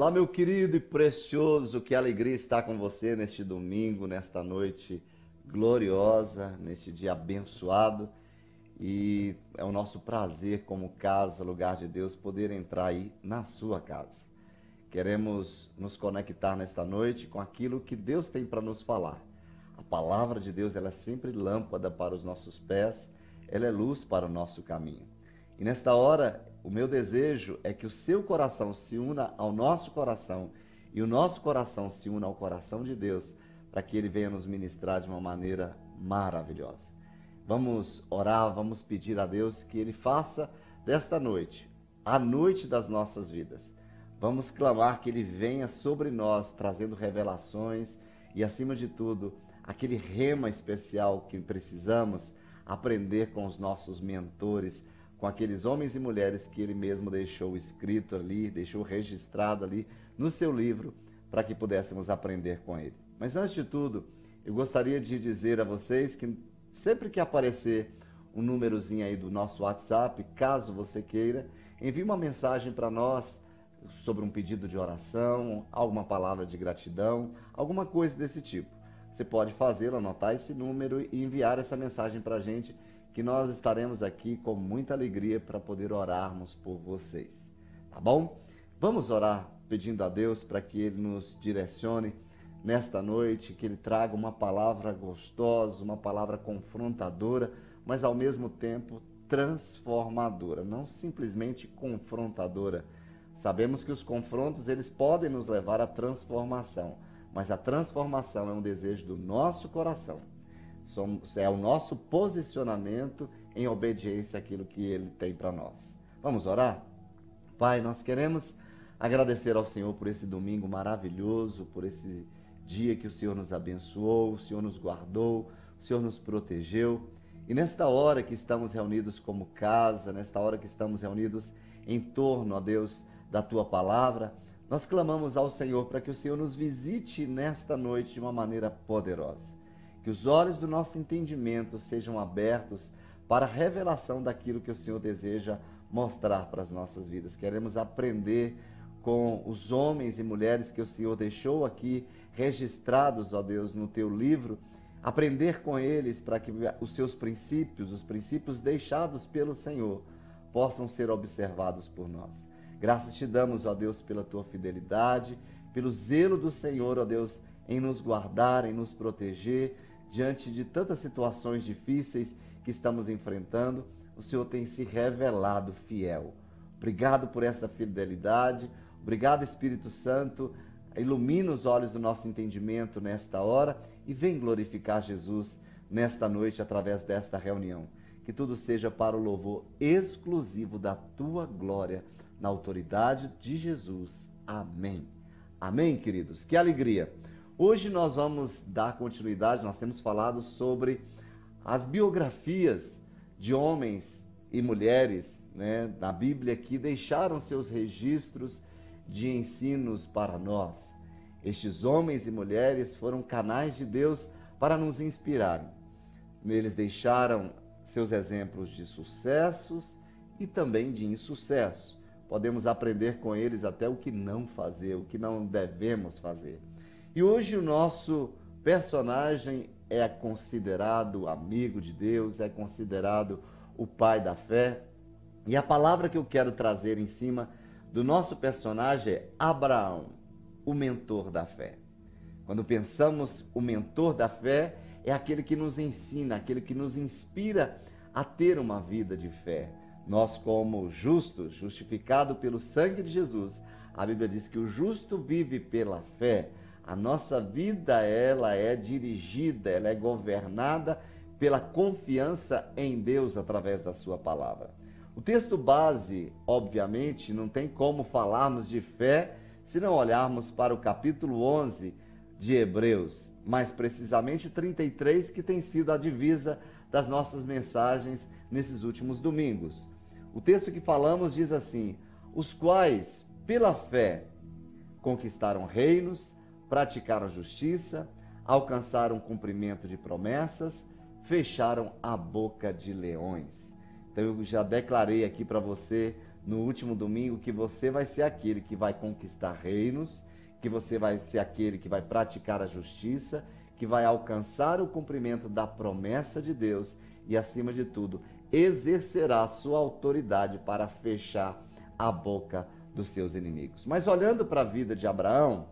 Olá, meu querido e precioso, que alegria estar com você neste domingo, nesta noite gloriosa, neste dia abençoado. E é o nosso prazer, como casa, lugar de Deus, poder entrar aí na sua casa. Queremos nos conectar nesta noite com aquilo que Deus tem para nos falar. A palavra de Deus ela é sempre lâmpada para os nossos pés, ela é luz para o nosso caminho. E nesta hora, o meu desejo é que o seu coração se una ao nosso coração e o nosso coração se una ao coração de Deus, para que ele venha nos ministrar de uma maneira maravilhosa. Vamos orar, vamos pedir a Deus que ele faça desta noite a noite das nossas vidas. Vamos clamar que ele venha sobre nós trazendo revelações e acima de tudo, aquele rema especial que precisamos aprender com os nossos mentores com aqueles homens e mulheres que ele mesmo deixou escrito ali, deixou registrado ali no seu livro, para que pudéssemos aprender com ele. Mas antes de tudo, eu gostaria de dizer a vocês que sempre que aparecer um númerozinho aí do nosso WhatsApp, caso você queira, envie uma mensagem para nós sobre um pedido de oração, alguma palavra de gratidão, alguma coisa desse tipo. Você pode fazê-lo, anotar esse número e enviar essa mensagem para a gente que nós estaremos aqui com muita alegria para poder orarmos por vocês. Tá bom? Vamos orar pedindo a Deus para que Ele nos direcione nesta noite, que Ele traga uma palavra gostosa, uma palavra confrontadora, mas ao mesmo tempo transformadora, não simplesmente confrontadora. Sabemos que os confrontos eles podem nos levar à transformação, mas a transformação é um desejo do nosso coração Somos, é o nosso posicionamento em obediência àquilo que Ele tem para nós. Vamos orar? Pai, nós queremos agradecer ao Senhor por esse domingo maravilhoso, por esse dia que o Senhor nos abençoou, o Senhor nos guardou, o Senhor nos protegeu. E nesta hora que estamos reunidos como casa, nesta hora que estamos reunidos em torno, a Deus, da tua palavra, nós clamamos ao Senhor para que o Senhor nos visite nesta noite de uma maneira poderosa que os olhos do nosso entendimento sejam abertos para a revelação daquilo que o Senhor deseja mostrar para as nossas vidas. Queremos aprender com os homens e mulheres que o Senhor deixou aqui registrados, ó Deus, no teu livro, aprender com eles para que os seus princípios, os princípios deixados pelo Senhor, possam ser observados por nós. Graças te damos, ó Deus, pela tua fidelidade, pelo zelo do Senhor, ó Deus, em nos guardar, em nos proteger, diante de tantas situações difíceis que estamos enfrentando, o Senhor tem se revelado fiel. Obrigado por essa fidelidade. Obrigado, Espírito Santo. Ilumina os olhos do nosso entendimento nesta hora e vem glorificar Jesus nesta noite através desta reunião. Que tudo seja para o louvor exclusivo da tua glória, na autoridade de Jesus. Amém. Amém, queridos. Que alegria. Hoje nós vamos dar continuidade, nós temos falado sobre as biografias de homens e mulheres né, na Bíblia que deixaram seus registros de ensinos para nós. Estes homens e mulheres foram canais de Deus para nos inspirarem. Eles deixaram seus exemplos de sucessos e também de insucesso. Podemos aprender com eles até o que não fazer, o que não devemos fazer. E hoje o nosso personagem é considerado amigo de Deus, é considerado o pai da fé. E a palavra que eu quero trazer em cima do nosso personagem é Abraão, o mentor da fé. Quando pensamos o mentor da fé, é aquele que nos ensina, aquele que nos inspira a ter uma vida de fé. Nós, como justos, justificado pelo sangue de Jesus, a Bíblia diz que o justo vive pela fé. A nossa vida ela é dirigida, ela é governada pela confiança em Deus através da sua palavra. O texto base, obviamente, não tem como falarmos de fé se não olharmos para o capítulo 11 de Hebreus, mais precisamente o 33, que tem sido a divisa das nossas mensagens nesses últimos domingos. O texto que falamos diz assim: os quais, pela fé, conquistaram reinos, praticaram justiça, alcançaram cumprimento de promessas, fecharam a boca de leões. Então eu já declarei aqui para você no último domingo que você vai ser aquele que vai conquistar reinos, que você vai ser aquele que vai praticar a justiça, que vai alcançar o cumprimento da promessa de Deus e, acima de tudo, exercerá sua autoridade para fechar a boca dos seus inimigos. Mas olhando para a vida de Abraão,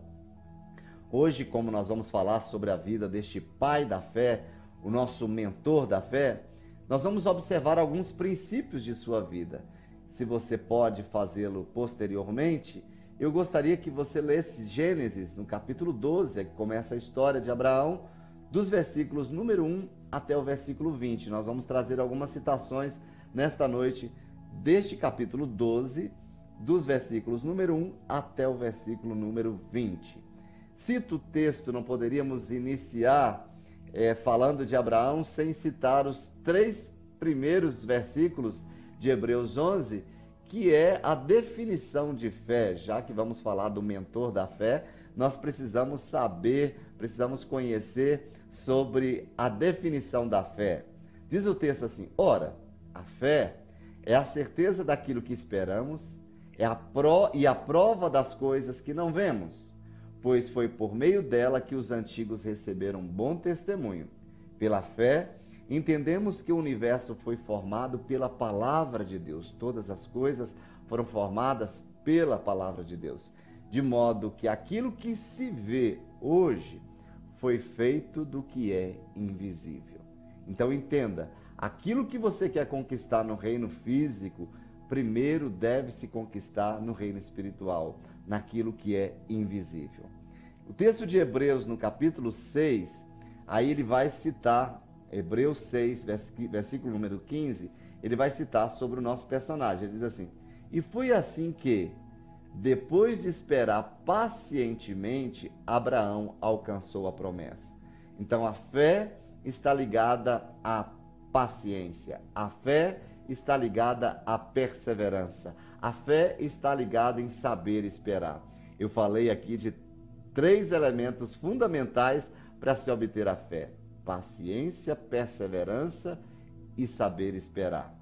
hoje, como nós vamos falar sobre a vida deste pai da fé, o nosso mentor da fé, nós vamos observar alguns princípios de sua vida. Se você pode fazê-lo posteriormente, eu gostaria que você lesse Gênesis, no capítulo 12, que começa a história de Abraão, dos versículos número 1 até o versículo 20. Nós vamos trazer algumas citações nesta noite deste capítulo 12, dos versículos número 1 até o versículo número 20. Cito o texto, não poderíamos iniciar é, falando de Abraão sem citar os três primeiros versículos de Hebreus 11, que é a definição de fé. Já que vamos falar do mentor da fé, nós precisamos saber, precisamos conhecer sobre a definição da fé. Diz o texto assim: ora, a fé é a certeza daquilo que esperamos, é a pro e a prova das coisas que não vemos, pois foi por meio dela que os antigos receberam bom testemunho. Pela fé, entendemos que o universo foi formado pela palavra de Deus. Todas as coisas foram formadas pela palavra de Deus, de modo que aquilo que se vê hoje foi feito do que é invisível. Então entenda, aquilo que você quer conquistar no reino físico, primeiro deve se conquistar no reino espiritual, naquilo que é invisível. O texto de Hebreus, no capítulo 6, aí ele vai citar, Hebreus 6, versículo número 15, ele vai citar sobre o nosso personagem. Ele diz assim: E foi assim que, depois de esperar pacientemente, Abraão alcançou a promessa. Então a fé está ligada à paciência, a fé está ligada à perseverança, a fé está ligada em saber esperar. Eu falei aqui de três elementos fundamentais para se obter a fé: paciência, perseverança e saber esperar.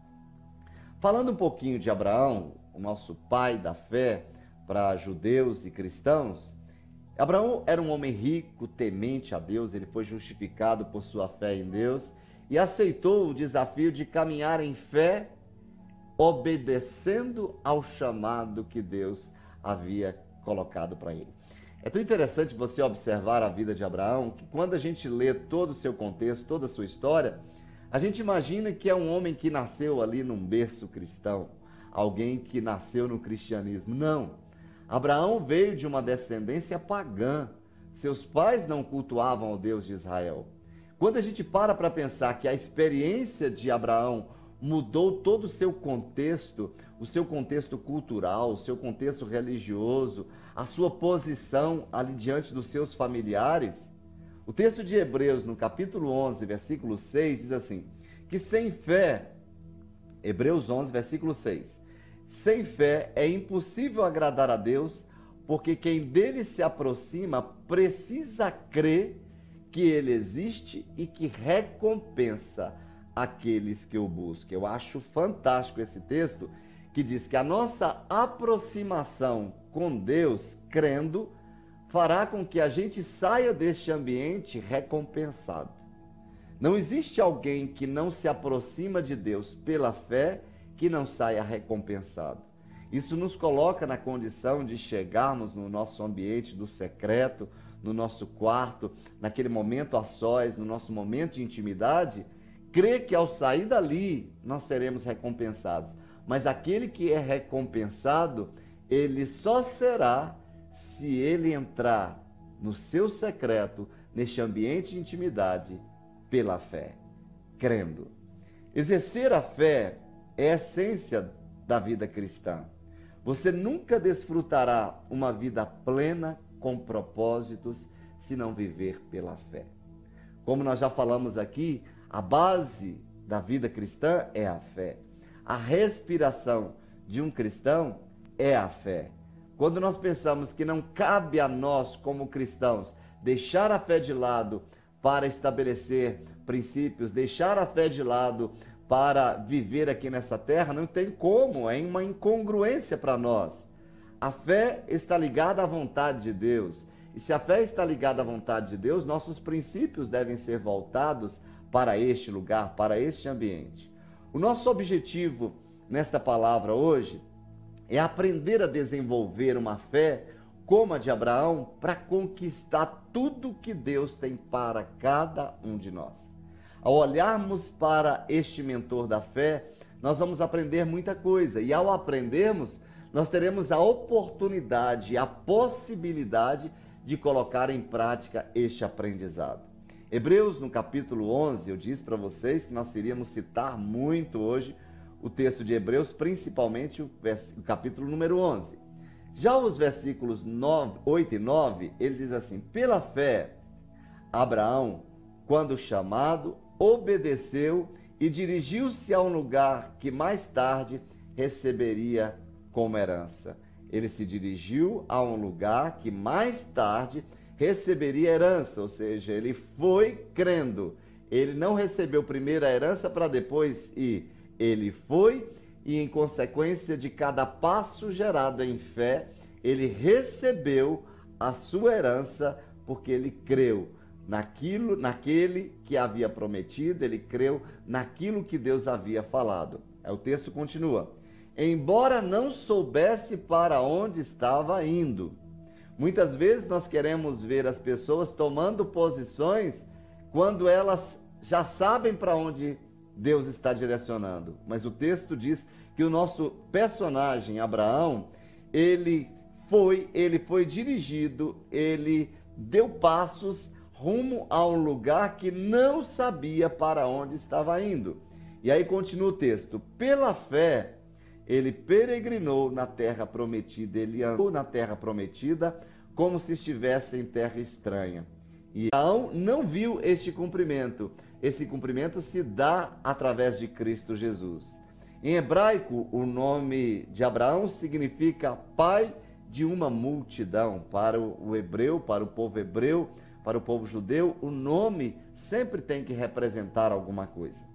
Falando um pouquinho de Abraão, o nosso pai da fé, para judeus e cristãos, Abraão era um homem rico, temente a Deus, ele foi justificado por sua fé em Deus e aceitou o desafio de caminhar em fé, obedecendo ao chamado que Deus havia colocado para ele. É tão interessante você observar a vida de Abraão que quando a gente lê todo o seu contexto, toda a sua história, a gente imagina que é um homem que nasceu ali num berço cristão, alguém que nasceu no cristianismo. Não. Abraão veio de uma descendência pagã. Seus pais não cultuavam o Deus de Israel. Quando a gente para para pensar que a experiência de Abraão mudou todo o seu contexto, o seu contexto cultural, o seu contexto religioso, a sua posição ali diante dos seus familiares, o texto de Hebreus, no capítulo 11, versículo 6, diz assim: que sem fé, Hebreus 11, versículo 6, sem fé é impossível agradar a Deus, porque quem dele se aproxima precisa crer que ele existe e que recompensa aqueles que o buscam. Eu acho fantástico esse texto que diz que a nossa aproximação com Deus, crendo, fará com que a gente saia deste ambiente recompensado. Não existe alguém que não se aproxima de Deus pela fé que não saia recompensado. Isso nos coloca na condição de chegarmos no nosso ambiente do secreto, no nosso quarto, naquele momento a sós, no nosso momento de intimidade, crer que ao sair dali nós seremos recompensados. Mas aquele que é recompensado, ele só será se ele entrar no seu secreto, neste ambiente de intimidade, pela fé, crendo. Exercer a fé é a essência da vida cristã. Você nunca desfrutará uma vida plena com propósitos se não viver pela fé. Como nós já falamos aqui, a base da vida cristã é a fé. A respiração de um cristão é a fé. Quando nós pensamos que não cabe a nós, como cristãos, deixar a fé de lado para estabelecer princípios, deixar a fé de lado para viver aqui nessa terra, não tem como, é uma incongruência para nós. A fé está ligada à vontade de Deus. E se a fé está ligada à vontade de Deus, nossos princípios devem ser voltados para este lugar, para este ambiente. O nosso objetivo nesta palavra hoje é aprender a desenvolver uma fé como a de Abraão para conquistar tudo que Deus tem para cada um de nós. Ao olharmos para este mentor da fé, nós vamos aprender muita coisa e ao aprendermos, nós teremos a oportunidade, a possibilidade de colocar em prática este aprendizado. Hebreus, no capítulo 11, eu disse para vocês que nós iríamos citar muito hoje o texto de Hebreus, principalmente o, o capítulo número 11. Já os versículos 9, 8 e 9, ele diz assim: Pela fé, Abraão, quando chamado, obedeceu e dirigiu-se a um lugar que mais tarde receberia como herança. Ele se dirigiu a um lugar que mais tarde receberia herança, ou seja, ele foi crendo. Ele não recebeu primeiro a herança para depois ir. Ele foi e, em consequência de cada passo gerado em fé, ele recebeu a sua herança porque ele creu naquilo, naquele que havia prometido, ele creu naquilo que Deus havia falado. É o texto continua. Embora não soubesse para onde estava indo. Muitas vezes nós queremos ver as pessoas tomando posições quando elas já sabem para onde Deus está direcionando. Mas o texto diz que o nosso personagem Abraão, ele foi, ele foi dirigido, ele deu passos rumo a um lugar que não sabia para onde estava indo. E aí continua o texto: pela fé, ele peregrinou na terra prometida, ele andou na terra prometida como se estivesse em terra estranha. E Abraão não viu este cumprimento. Esse cumprimento se dá através de Cristo Jesus. Em hebraico, o nome de Abraão significa pai de uma multidão. Para o hebreu, para o povo hebreu, para o povo judeu, o nome sempre tem que representar alguma coisa.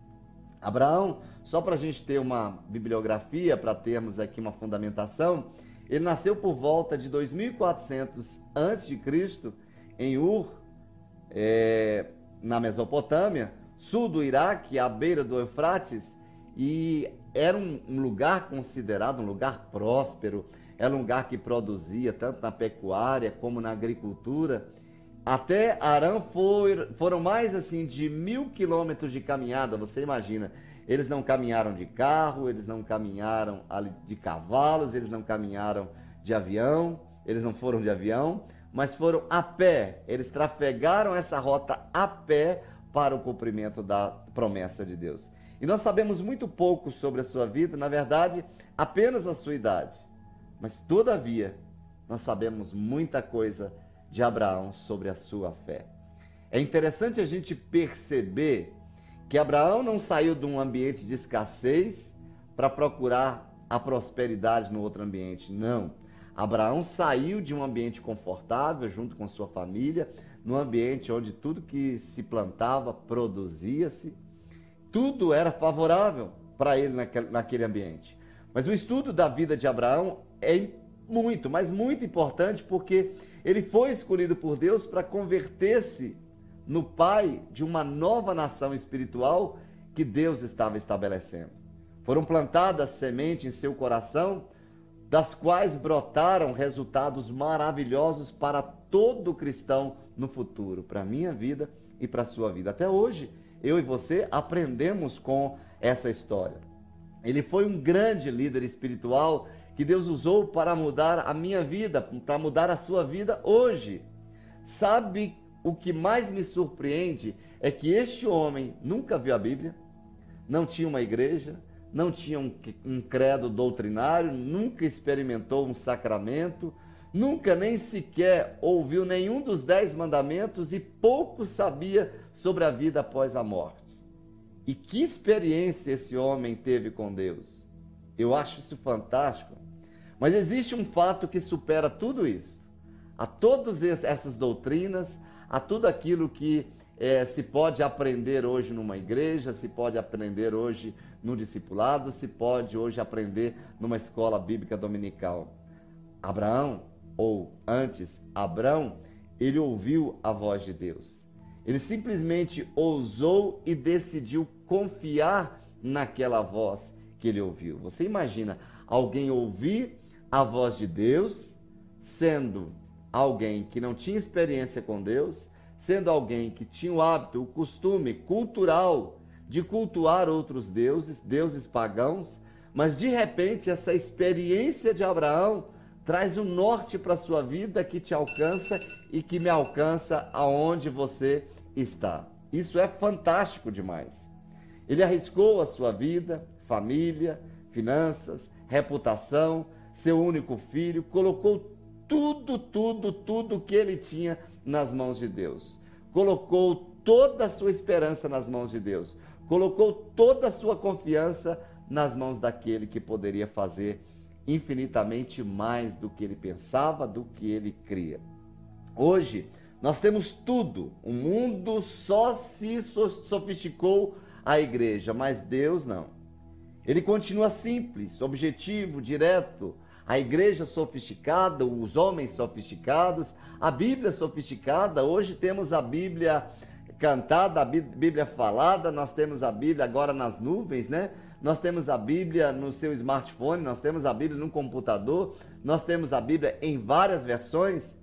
Abraão, só para a gente ter uma bibliografia, para termos aqui uma fundamentação, ele nasceu por volta de 2400 a.C. em Ur, é, na Mesopotâmia, sul do Iraque, à beira do Eufrates, e era um, um lugar considerado um lugar próspero, era um lugar que produzia tanto na pecuária como na agricultura até Arã foi, foram mais assim de mil quilômetros de caminhada, você imagina. Eles não caminharam de carro, eles não caminharam de cavalos, eles não caminharam de avião, eles não foram de avião, mas foram a pé. Eles trafegaram essa rota a pé para o cumprimento da promessa de Deus. E nós sabemos muito pouco sobre a sua vida, na verdade, apenas a sua idade. Mas, todavia, nós sabemos muita coisa de Abraão sobre a sua fé. É interessante a gente perceber que Abraão não saiu de um ambiente de escassez para procurar a prosperidade no outro ambiente. Não. Abraão saiu de um ambiente confortável junto com sua família, num ambiente onde tudo que se plantava produzia-se, tudo era favorável para ele naquele ambiente. Mas o estudo da vida de Abraão é muito, mas muito importante porque ele foi escolhido por Deus para converter-se no pai de uma nova nação espiritual que Deus estava estabelecendo. Foram plantadas sementes em seu coração, das quais brotaram resultados maravilhosos para todo cristão no futuro, para a minha vida e para a sua vida. Até hoje, eu e você aprendemos com essa história. Ele foi um grande líder espiritual que Deus usou para mudar a minha vida, para mudar a sua vida hoje. Sabe o que mais me surpreende? É que este homem nunca viu a Bíblia, não tinha uma igreja, não tinha um, um credo doutrinário, nunca experimentou um sacramento, nunca nem sequer ouviu nenhum dos dez mandamentos e pouco sabia sobre a vida após a morte. E que experiência esse homem teve com Deus? Eu acho isso fantástico. Mas existe um fato que supera tudo isso. A todas essas doutrinas, a tudo aquilo que é, se pode aprender hoje numa igreja, se pode aprender hoje no discipulado, se pode hoje aprender numa escola bíblica dominical. Abraão, ou antes, Abraão, ele ouviu a voz de Deus. Ele simplesmente ousou e decidiu confiar naquela voz que ele ouviu. Você imagina alguém ouvir a voz de Deus, sendo alguém que não tinha experiência com Deus, sendo alguém que tinha o hábito, o costume cultural de cultuar outros deuses, deuses pagãos, mas de repente essa experiência de Abraão traz um norte para a sua vida que te alcança e que me alcança aonde você está. Isso é fantástico demais. Ele arriscou a sua vida, família, finanças, reputação, seu único filho, colocou tudo, tudo, tudo que ele tinha nas mãos de Deus. Colocou toda a sua esperança nas mãos de Deus. Colocou toda a sua confiança nas mãos daquele que poderia fazer infinitamente mais do que ele pensava, do que ele cria. Hoje, nós temos tudo. O mundo só se sofisticou a igreja, mas Deus não. Ele continua simples, objetivo, direto. A igreja sofisticada, os homens sofisticados, a Bíblia sofisticada. Hoje temos a Bíblia cantada, a Bíblia falada, nós temos a Bíblia agora nas nuvens, né? Nós temos a Bíblia no seu smartphone, nós temos a Bíblia no computador, nós temos a Bíblia em várias versões.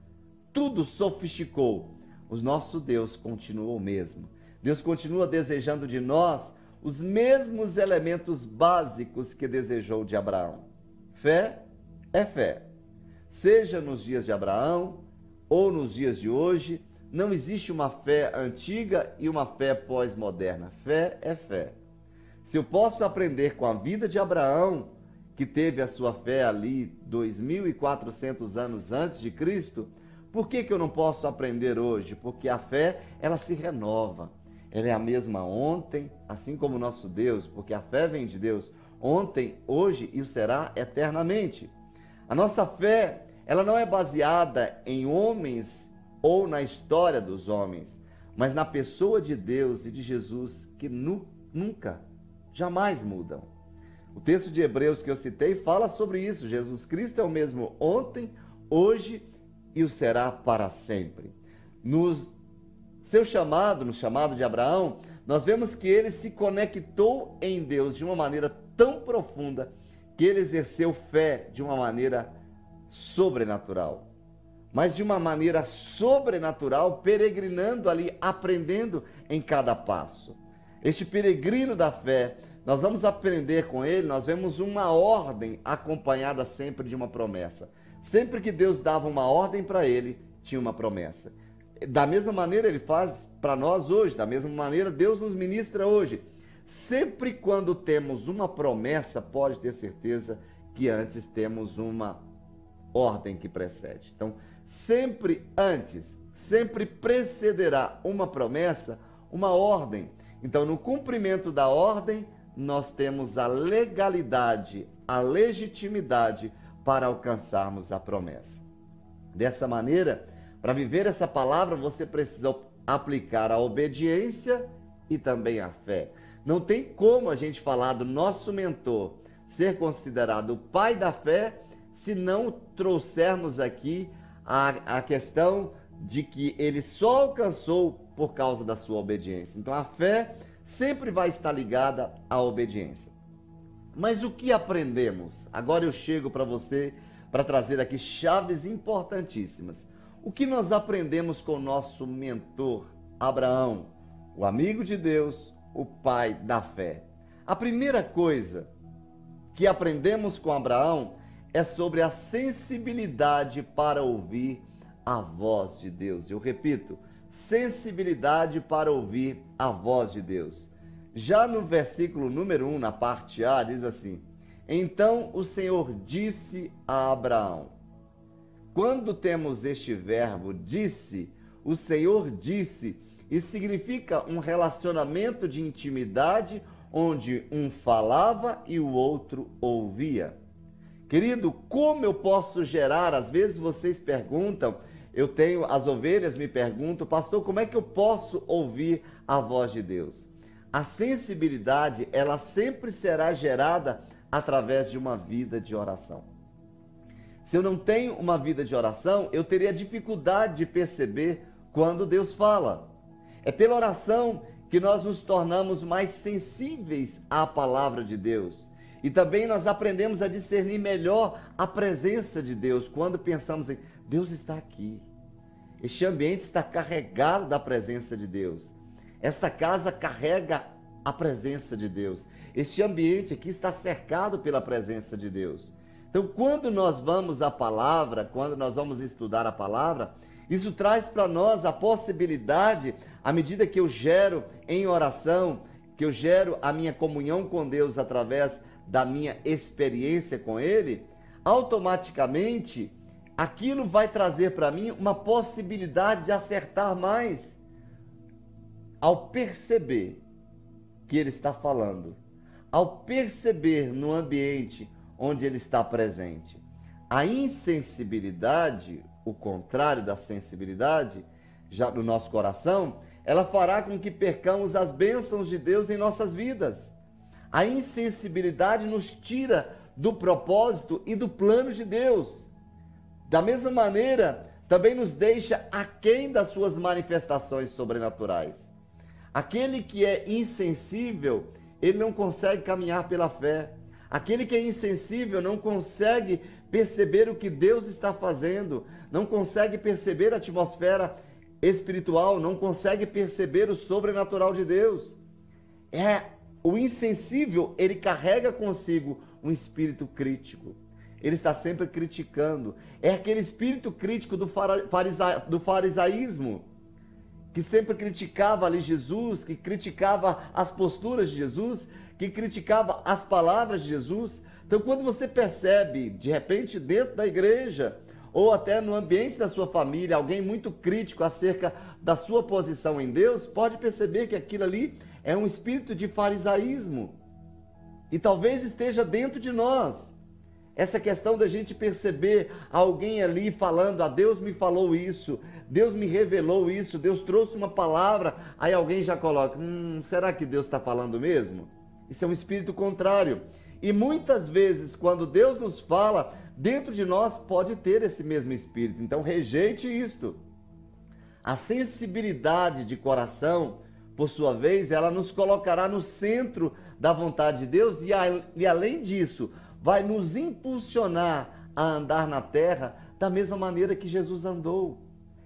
Tudo sofisticou. O nosso Deus continua o mesmo. Deus continua desejando de nós os mesmos elementos básicos que desejou de Abraão. Fé é fé. Seja nos dias de Abraão ou nos dias de hoje, não existe uma fé antiga e uma fé pós-moderna. Fé é fé. Se eu posso aprender com a vida de Abraão, que teve a sua fé ali 2.400 anos antes de Cristo, por que, que eu não posso aprender hoje? Porque a fé, ela se renova. Ela é a mesma ontem, assim como o nosso Deus, porque a fé vem de Deus ontem, hoje e será eternamente. A nossa fé, ela não é baseada em homens ou na história dos homens, mas na pessoa de Deus e de Jesus que nu, nunca, jamais mudam. O texto de Hebreus que eu citei fala sobre isso. Jesus Cristo é o mesmo ontem, hoje e o será para sempre. Nos seu chamado, no chamado de Abraão, nós vemos que ele se conectou em Deus de uma maneira tão profunda que ele exerceu fé de uma maneira sobrenatural. Mas de uma maneira sobrenatural, peregrinando ali, aprendendo em cada passo. Este peregrino da fé, nós vamos aprender com ele, nós vemos uma ordem acompanhada sempre de uma promessa. Sempre que Deus dava uma ordem para ele, tinha uma promessa. Da mesma maneira ele faz para nós hoje, da mesma maneira Deus nos ministra hoje. Sempre quando temos uma promessa, pode ter certeza que antes temos uma ordem que precede. Então, sempre antes, sempre precederá uma promessa, uma ordem. Então, no cumprimento da ordem, nós temos a legalidade, a legitimidade para alcançarmos a promessa. Dessa maneira, para viver essa palavra, você precisa aplicar a obediência e também a fé. Não tem como a gente falar do nosso mentor ser considerado o pai da fé se não trouxermos aqui a, a questão de que ele só alcançou por causa da sua obediência. Então a fé sempre vai estar ligada à obediência. Mas o que aprendemos? Agora eu chego para você para trazer aqui chaves importantíssimas. O que nós aprendemos com o nosso mentor, Abraão, o amigo de Deus, o pai da fé? A primeira coisa que aprendemos com Abraão é sobre a sensibilidade para ouvir a voz de Deus. Eu repito, sensibilidade para ouvir a voz de Deus. Já no versículo número 1, na parte A, diz assim: Então o Senhor disse a Abraão: quando temos este verbo disse, o Senhor disse, e significa um relacionamento de intimidade onde um falava e o outro ouvia. Querido, como eu posso gerar? Às vezes vocês perguntam, eu tenho as ovelhas me perguntam, pastor, como é que eu posso ouvir a voz de Deus? A sensibilidade, ela sempre será gerada através de uma vida de oração. Se eu não tenho uma vida de oração, eu teria dificuldade de perceber quando Deus fala. É pela oração que nós nos tornamos mais sensíveis à palavra de Deus. E também nós aprendemos a discernir melhor a presença de Deus quando pensamos em Deus está aqui. Este ambiente está carregado da presença de Deus. Esta casa carrega a presença de Deus. Este ambiente aqui está cercado pela presença de Deus. Então, quando nós vamos à palavra, quando nós vamos estudar a palavra, isso traz para nós a possibilidade, à medida que eu gero em oração, que eu gero a minha comunhão com Deus através da minha experiência com Ele, automaticamente aquilo vai trazer para mim uma possibilidade de acertar mais ao perceber que Ele está falando, ao perceber no ambiente onde Ele está presente. A insensibilidade, o contrário da sensibilidade, já no nosso coração, ela fará com que percamos as bênçãos de Deus em nossas vidas. A insensibilidade nos tira do propósito e do plano de Deus. Da mesma maneira, também nos deixa aquém das suas manifestações sobrenaturais. Aquele que é insensível, ele não consegue caminhar pela fé. Aquele que é insensível não consegue perceber o que Deus está fazendo, não consegue perceber a atmosfera espiritual, não consegue perceber o sobrenatural de Deus. É o insensível, ele carrega consigo um espírito crítico. Ele está sempre criticando. É aquele espírito crítico do, farisa, do farisaísmo, que sempre criticava ali Jesus, que criticava as posturas de Jesus, que criticava as palavras de Jesus. Então, quando você percebe, de repente, dentro da igreja, ou até no ambiente da sua família, alguém muito crítico acerca da sua posição em Deus, pode perceber que aquilo ali é um espírito de farisaísmo. E talvez esteja dentro de nós. Essa questão da gente perceber alguém ali falando, ah, Deus me falou isso, Deus me revelou isso, Deus trouxe uma palavra, aí alguém já coloca, hum, será que Deus está falando mesmo? Isso é um espírito contrário. E muitas vezes, quando Deus nos fala, dentro de nós pode ter esse mesmo espírito. Então, rejeite isto. A sensibilidade de coração por sua vez, ela nos colocará no centro da vontade de Deus e, a, e além disso, vai nos impulsionar a andar na terra da mesma maneira que Jesus andou,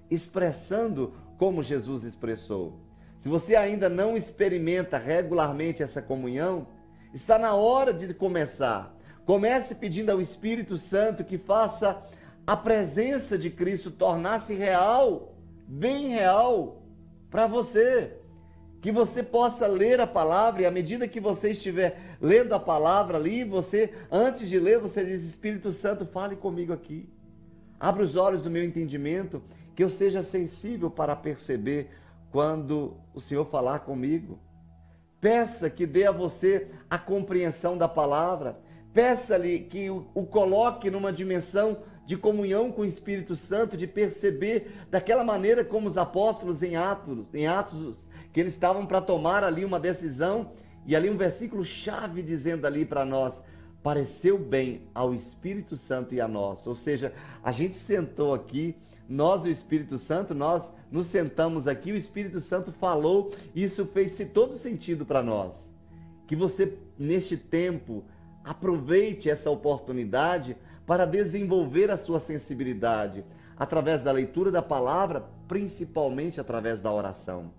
expressando como Jesus expressou. Se você ainda não experimenta regularmente essa comunhão, está na hora de começar. Comece pedindo ao Espírito Santo que faça a presença de Cristo tornar-se real, bem real para você que você possa ler a palavra e à medida que você estiver lendo a palavra ali, você, antes de ler, você diz: Espírito Santo, fale comigo aqui. Abra os olhos do meu entendimento, que eu seja sensível para perceber quando o Senhor falar comigo. Peça que dê a você a compreensão da palavra. Peça-lhe que o, o coloque numa dimensão de comunhão com o Espírito Santo, de perceber daquela maneira como os apóstolos em Atos, em Atos que eles estavam para tomar ali uma decisão, e ali um versículo chave dizendo ali para nós: pareceu bem ao Espírito Santo e a nós. Ou seja, a gente sentou aqui, nós o Espírito Santo, nós nos sentamos aqui, o Espírito Santo falou, e isso fez todo sentido para nós. Que você, neste tempo, aproveite essa oportunidade para desenvolver a sua sensibilidade através da leitura da palavra, principalmente através da oração.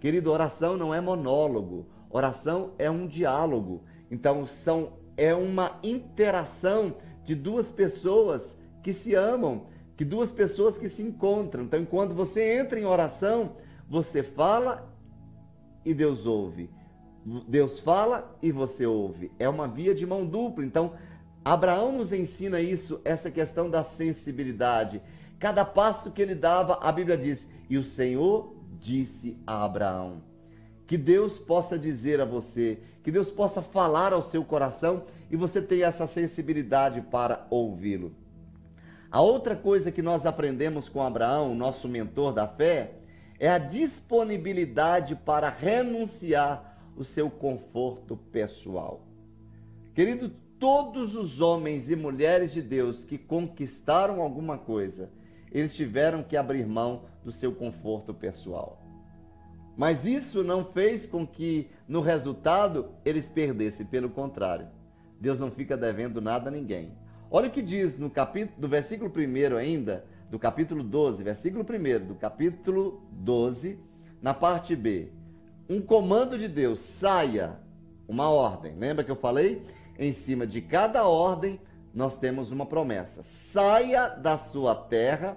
Querido, oração não é monólogo, oração é um diálogo. Então são é uma interação de duas pessoas que se amam, que duas pessoas que se encontram. Então, quando você entra em oração, você fala e Deus ouve. Deus fala e você ouve. É uma via de mão dupla. Então, Abraão nos ensina isso, essa questão da sensibilidade. Cada passo que ele dava, a Bíblia diz: "E o Senhor disse a Abraão. Que Deus possa dizer a você, que Deus possa falar ao seu coração e você tenha essa sensibilidade para ouvi-lo. A outra coisa que nós aprendemos com Abraão, nosso mentor da fé, é a disponibilidade para renunciar o seu conforto pessoal. Querido, todos os homens e mulheres de Deus que conquistaram alguma coisa, eles tiveram que abrir mão do seu conforto pessoal. Mas isso não fez com que, no resultado, eles perdessem. Pelo contrário, Deus não fica devendo nada a ninguém. Olha o que diz no capítulo, do versículo 1 ainda, do capítulo 12, versículo 1 do capítulo 12, na parte B. Um comando de Deus, saia, uma ordem. Lembra que eu falei? Em cima de cada ordem, nós temos uma promessa. Saia da sua terra,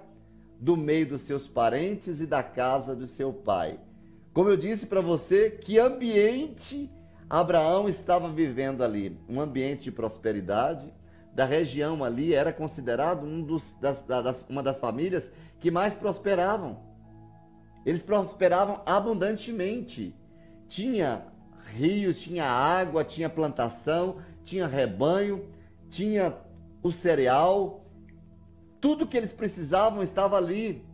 do meio dos seus parentes e da casa do seu pai como eu disse para você, que ambiente Abraão estava vivendo ali? Um ambiente de prosperidade. Da região ali era considerado um dos, das, das, uma das famílias que mais prosperavam. Eles prosperavam abundantemente. Tinha rios, tinha água, tinha plantação, tinha rebanho, tinha o cereal. Tudo que eles precisavam estava ali.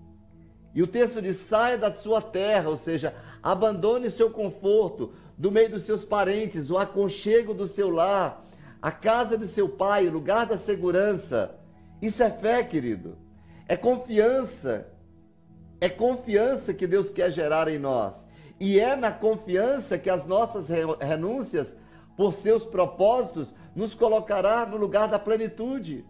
E o texto diz: saia da sua terra, ou seja, abandone seu conforto do meio dos seus parentes, o aconchego do seu lar, a casa de seu pai, o lugar da segurança. Isso é fé, querido. É confiança. É confiança que Deus quer gerar em nós. E é na confiança que as nossas renúncias por seus propósitos nos colocará no lugar da plenitude.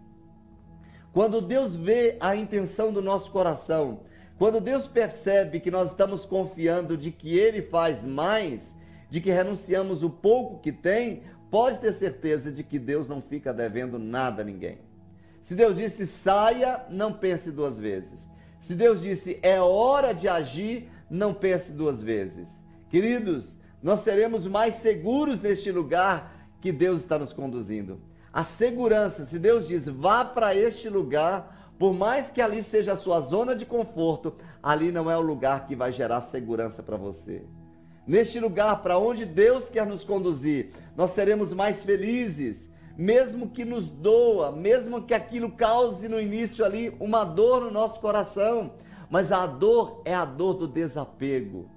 Quando Deus vê a intenção do nosso coração, quando Deus percebe que nós estamos confiando de que Ele faz mais, de que renunciamos o pouco que tem, pode ter certeza de que Deus não fica devendo nada a ninguém. Se Deus disse saia, não pense duas vezes. Se Deus disse é hora de agir, não pense duas vezes. Queridos, nós seremos mais seguros neste lugar que Deus está nos conduzindo. A segurança, se Deus diz vá para este lugar, por mais que ali seja a sua zona de conforto, ali não é o lugar que vai gerar segurança para você. Neste lugar para onde Deus quer nos conduzir, nós seremos mais felizes, mesmo que nos doa, mesmo que aquilo cause no início ali uma dor no nosso coração. Mas a dor é a dor do desapego,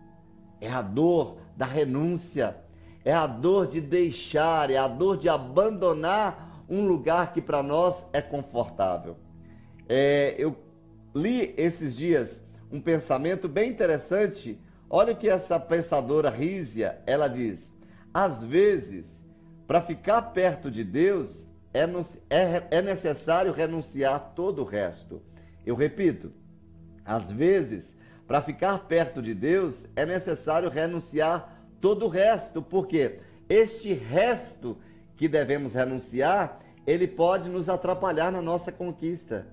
é a dor da renúncia, é a dor de deixar, é a dor de abandonar um lugar que para nós é confortável. É, eu li esses dias um pensamento bem interessante. Olha o que essa pensadora Rízia, ela diz: às vezes, para ficar perto de Deus, é, é, é necessário renunciar todo o resto. Eu repito, às vezes, para ficar perto de Deus, é necessário renunciar todo o resto, porque este resto que devemos renunciar, ele pode nos atrapalhar na nossa conquista.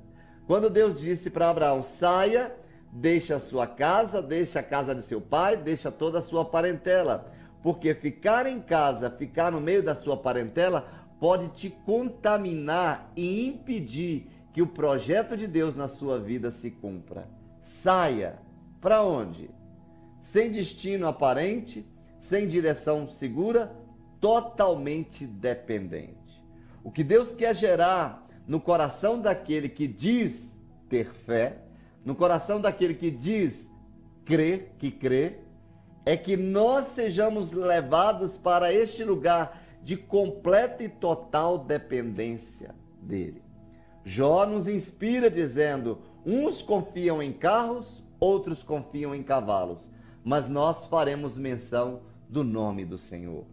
Quando Deus disse para Abraão: saia, deixa a sua casa, deixa a casa de seu pai, deixa toda a sua parentela. Porque ficar em casa, ficar no meio da sua parentela, pode te contaminar e impedir que o projeto de Deus na sua vida se cumpra. Saia. Para onde? Sem destino aparente, sem direção segura, totalmente dependente. O que Deus quer gerar no coração daquele que diz ter fé, no coração daquele que diz crer, que crê, é que nós sejamos levados para este lugar de completa e total dependência dele. Jó nos inspira dizendo: uns confiam em carros, outros confiam em cavalos, mas nós faremos menção do nome do Senhor.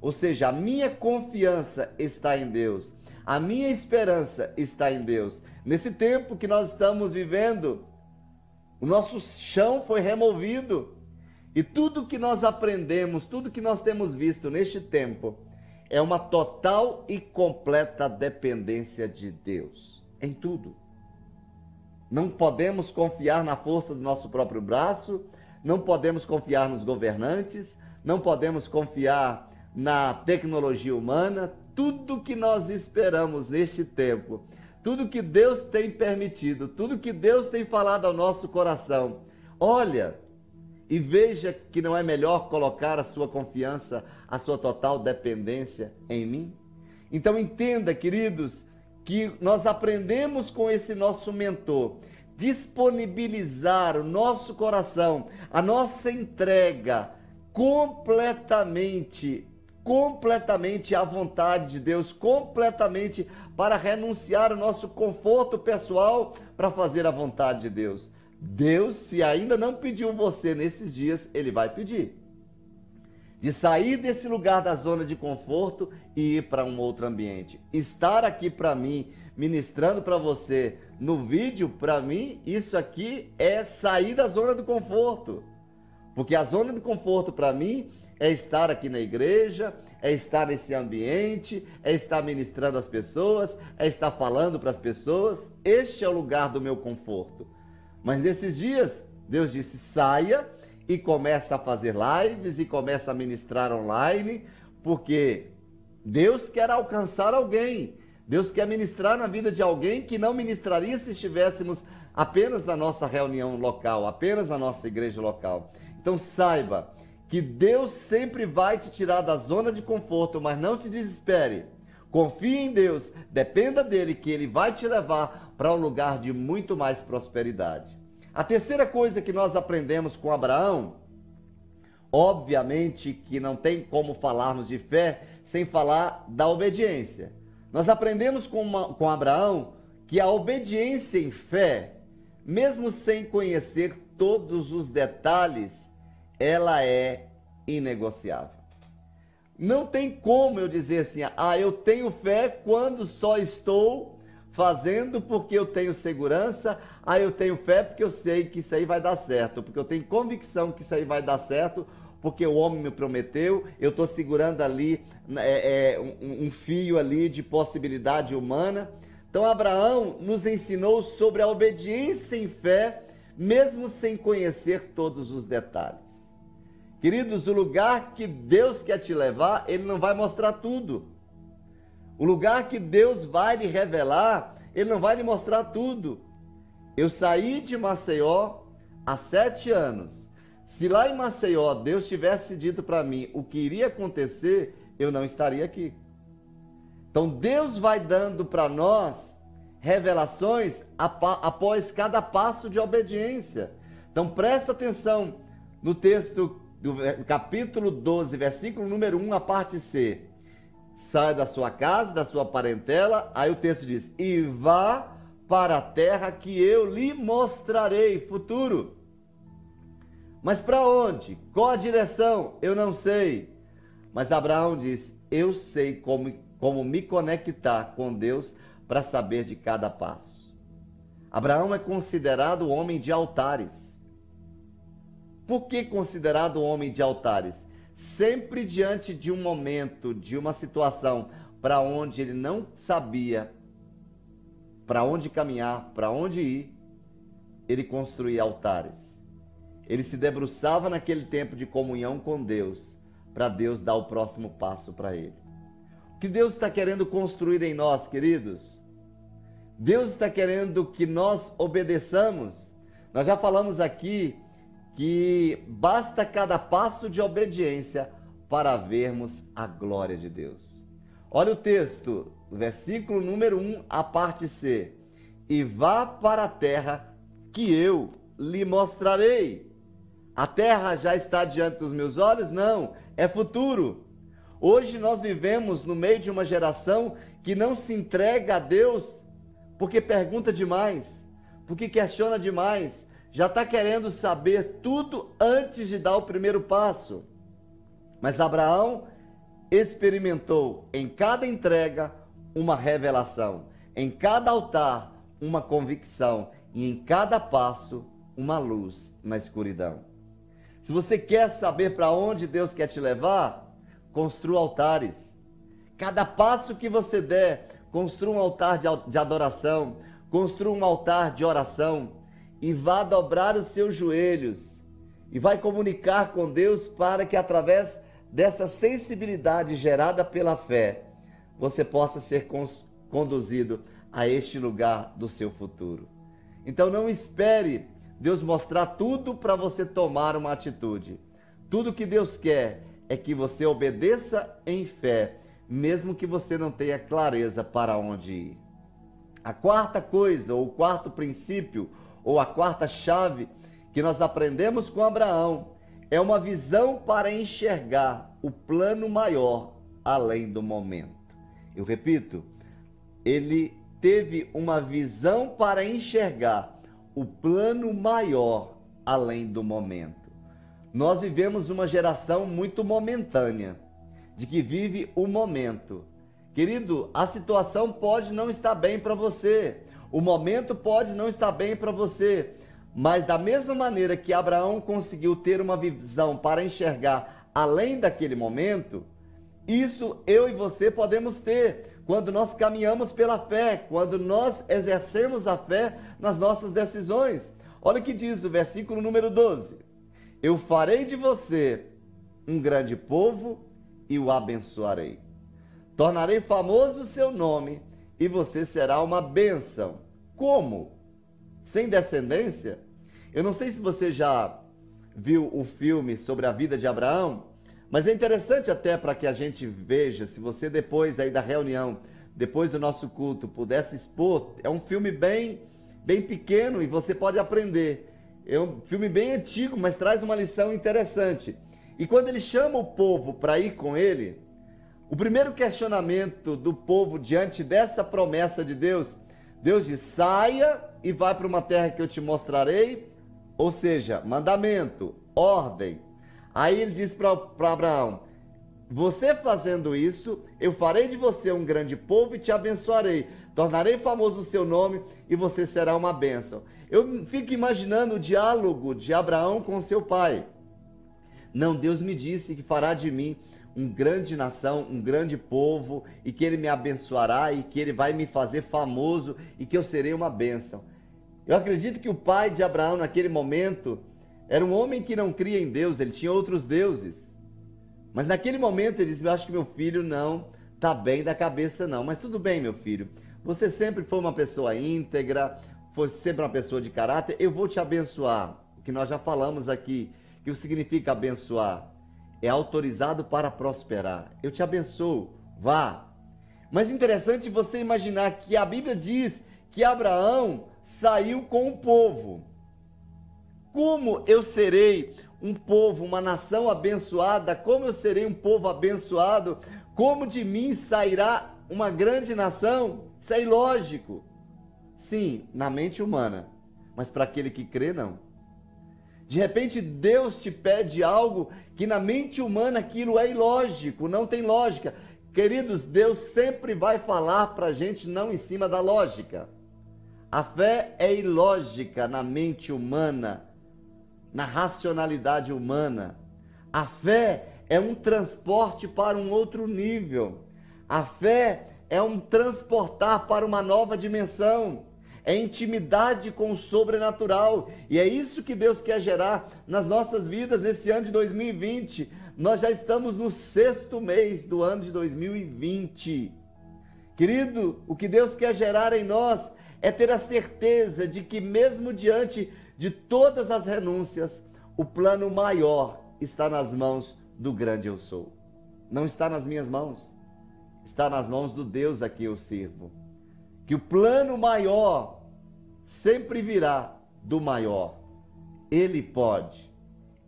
Ou seja, a minha confiança está em Deus a minha esperança está em Deus. Nesse tempo que nós estamos vivendo, o nosso chão foi removido. E tudo que nós aprendemos, tudo que nós temos visto neste tempo, é uma total e completa dependência de Deus em tudo. Não podemos confiar na força do nosso próprio braço, não podemos confiar nos governantes, não podemos confiar na tecnologia humana, tudo que nós esperamos neste tempo, tudo que Deus tem permitido, tudo que Deus tem falado ao nosso coração. Olha e veja que não é melhor colocar a sua confiança, a sua total dependência em mim. Então entenda, queridos, que nós aprendemos com esse nosso mentor, disponibilizar o nosso coração, a nossa entrega completamente, completamente à vontade de Deus, completamente para renunciar o nosso conforto pessoal para fazer a vontade de Deus. Deus, se ainda não pediu você nesses dias, ele vai pedir. De sair desse lugar da zona de conforto e ir para um outro ambiente. Estar aqui para mim, ministrando para você no vídeo, para mim, isso aqui é sair da zona do conforto. Porque a zona de conforto para mim é estar aqui na igreja, é estar nesse ambiente, é estar ministrando as pessoas, é estar falando para as pessoas. Este é o lugar do meu conforto. Mas nesses dias, Deus disse: saia e começa a fazer lives e começa a ministrar online, porque Deus quer alcançar alguém. Deus quer ministrar na vida de alguém que não ministraria se estivéssemos apenas na nossa reunião local, apenas na nossa igreja local. Então saiba que Deus sempre vai te tirar da zona de conforto, mas não te desespere. Confie em Deus, dependa dele que ele vai te levar para um lugar de muito mais prosperidade. A terceira coisa que nós aprendemos com Abraão, obviamente que não tem como falarmos de fé sem falar da obediência. Nós aprendemos com, uma, com Abraão que a obediência em fé, mesmo sem conhecer todos os detalhes, ela é inegociável. Não tem como eu dizer assim, ah, eu tenho fé quando só estou fazendo porque eu tenho segurança, aí eu tenho fé porque eu sei que isso aí vai dar certo, porque eu tenho convicção que isso aí vai dar certo, porque o homem me prometeu, eu estou segurando ali né, é, é, um, um fio ali de possibilidade humana. Então Abraão nos ensinou sobre a obediência em fé, mesmo sem conhecer todos os detalhes. Queridos, o lugar que Deus quer te levar, Ele não vai mostrar tudo. O lugar que Deus vai lhe revelar, Ele não vai lhe mostrar tudo. Eu saí de Maceió há sete anos. Se lá em Maceió Deus tivesse dito para mim o que iria acontecer, eu não estaria aqui. Então Deus vai dando para nós revelações após cada passo de obediência. Então presta atenção no texto do capítulo 12, versículo número 1, a parte C sai da sua casa, da sua parentela. Aí o texto diz: E vá para a terra que eu lhe mostrarei. Futuro. Mas para onde? Qual a direção? Eu não sei. Mas Abraão diz: Eu sei como, como me conectar com Deus para saber de cada passo. Abraão é considerado homem de altares. Por que considerado homem de altares? sempre diante de um momento, de uma situação para onde ele não sabia para onde caminhar, para onde ir, ele construía altares. Ele se debruçava naquele tempo de comunhão com Deus, para Deus dar o próximo passo para ele. O que Deus está querendo construir em nós, queridos? Deus está querendo que nós obedeçamos. Nós já falamos aqui que basta cada passo de obediência para vermos a glória de Deus. Olha o texto, versículo número 1, a parte C. E vá para a terra que eu lhe mostrarei. A terra já está diante dos meus olhos? Não, é futuro. Hoje nós vivemos no meio de uma geração que não se entrega a Deus porque pergunta demais, porque questiona demais, já está querendo saber tudo antes de dar o primeiro passo. Mas Abraão experimentou em cada entrega uma revelação, em cada altar uma convicção e em cada passo uma luz na escuridão. Se você quer saber para onde Deus quer te levar, construa altares. Cada passo que você der, construa um altar de adoração, construa um altar de oração e vá dobrar os seus joelhos e vai comunicar com Deus para que através dessa sensibilidade gerada pela fé, você possa ser conduzido a este lugar do seu futuro. Então não espere Deus mostrar tudo para você tomar uma atitude. Tudo que Deus quer é que você obedeça em fé, mesmo que você não tenha clareza para onde ir. A quarta coisa, ou o quarto princípio, ou a quarta chave que nós aprendemos com Abraão é uma visão para enxergar o plano maior além do momento. Eu repito, ele teve uma visão para enxergar o plano maior além do momento. Nós vivemos uma geração muito momentânea, de que vive o momento. Querido, a situação pode não estar bem para você, o momento pode não estar bem para você, mas da mesma maneira que Abraão conseguiu ter uma visão para enxergar além daquele momento, isso eu e você podemos ter quando nós caminhamos pela fé, quando nós exercemos a fé nas nossas decisões. Olha o que diz o versículo número 12: Eu farei de você um grande povo e o abençoarei. Tornarei famoso o seu nome e você será uma bênção. Como? Sem descendência? Eu não sei se você já viu o filme sobre a vida de Abraão, mas é interessante até para que a gente veja, se você depois aí da reunião, depois do nosso culto, pudesse expor, é um filme bem, bem pequeno e você pode aprender. É um filme bem antigo, mas traz uma lição interessante. E quando ele chama o povo para ir com ele, o primeiro questionamento do povo diante dessa promessa de Deus, Deus diz: saia e vá para uma terra que eu te mostrarei, ou seja, mandamento, ordem, Aí ele diz para Abraão: Você fazendo isso, eu farei de você um grande povo e te abençoarei. Tornarei famoso o seu nome e você será uma bênção. Eu fico imaginando o diálogo de Abraão com seu pai. Não, Deus me disse que fará de mim um grande nação, um grande povo, e que ele me abençoará e que ele vai me fazer famoso e que eu serei uma bênção. Eu acredito que o pai de Abraão, naquele momento, era um homem que não cria em Deus, ele tinha outros deuses. Mas naquele momento ele disse: Eu acho que meu filho não está bem da cabeça, não. Mas tudo bem, meu filho. Você sempre foi uma pessoa íntegra, foi sempre uma pessoa de caráter. Eu vou te abençoar. O que nós já falamos aqui, que o significa abençoar é autorizado para prosperar. Eu te abençoo. Vá. Mas interessante você imaginar que a Bíblia diz que Abraão saiu com o povo. Como eu serei um povo, uma nação abençoada? Como eu serei um povo abençoado? Como de mim sairá uma grande nação? Isso é ilógico. Sim, na mente humana, mas para aquele que crê, não. De repente, Deus te pede algo que na mente humana aquilo é ilógico, não tem lógica. Queridos, Deus sempre vai falar para a gente não em cima da lógica. A fé é ilógica na mente humana na racionalidade humana. A fé é um transporte para um outro nível. A fé é um transportar para uma nova dimensão. É intimidade com o sobrenatural. E é isso que Deus quer gerar nas nossas vidas nesse ano de 2020. Nós já estamos no sexto mês do ano de 2020. Querido, o que Deus quer gerar em nós é ter a certeza de que, mesmo diante de todas as renúncias, o plano maior está nas mãos do grande eu sou. Não está nas minhas mãos, está nas mãos do Deus a quem eu sirvo. Que o plano maior sempre virá do maior. Ele pode,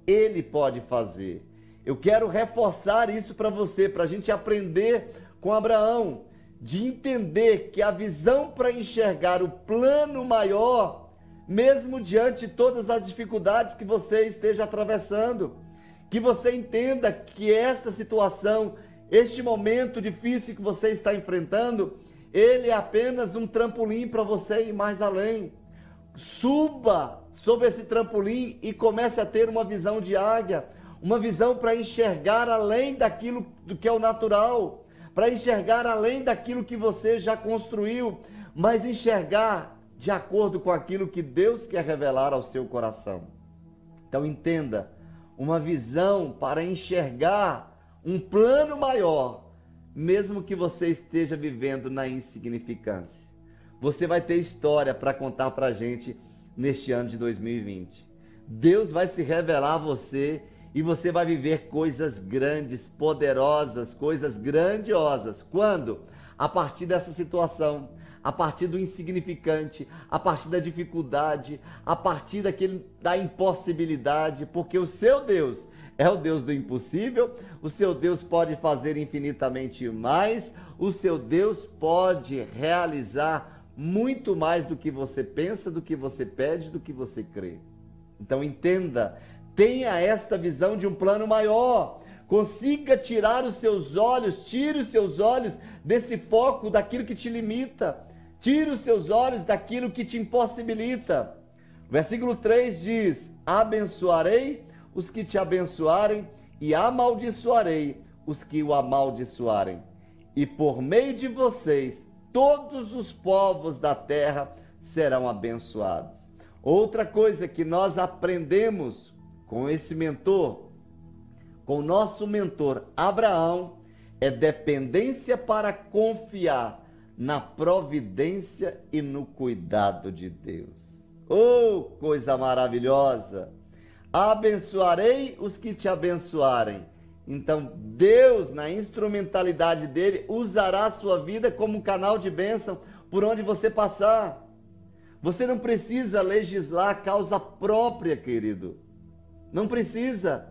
ele pode fazer. Eu quero reforçar isso para você, para a gente aprender com Abraão, de entender que a visão para enxergar o plano maior mesmo diante de todas as dificuldades que você esteja atravessando. Que você entenda que esta situação, este momento difícil que você está enfrentando, ele é apenas um trampolim para você ir mais além. Suba sobre esse trampolim e comece a ter uma visão de águia, uma visão para enxergar além daquilo que é o natural, para enxergar além daquilo que você já construiu, mas enxergar de acordo com aquilo que Deus quer revelar ao seu coração. Então entenda, uma visão para enxergar um plano maior, mesmo que você esteja vivendo na insignificância. Você vai ter história para contar para a gente neste ano de 2020. Deus vai se revelar a você e você vai viver coisas grandes, poderosas, coisas grandiosas. Quando? A partir dessa situação a partir do insignificante, a partir da dificuldade, a partir daquele, da impossibilidade, porque o seu Deus é o Deus do impossível, o seu Deus pode fazer infinitamente mais, o seu Deus pode realizar muito mais do que você pensa, do que você pede, do que você crê. Então entenda, tenha esta visão de um plano maior. Consiga tirar os seus olhos, tire os seus olhos desse foco daquilo que te limita. Tire os seus olhos daquilo que te impossibilita. Versículo 3 diz: Abençoarei os que te abençoarem e amaldiçoarei os que o amaldiçoarem. E por meio de vocês, todos os povos da terra serão abençoados. Outra coisa que nós aprendemos com esse mentor, com o nosso mentor Abraão, é dependência para confiar na providência e no cuidado de Deus. Oh, coisa maravilhosa! Abençoarei os que te abençoarem. Então, Deus, na instrumentalidade dele, usará a sua vida como um canal de bênção por onde você passar. Você não precisa legislar a causa própria, querido. Não precisa.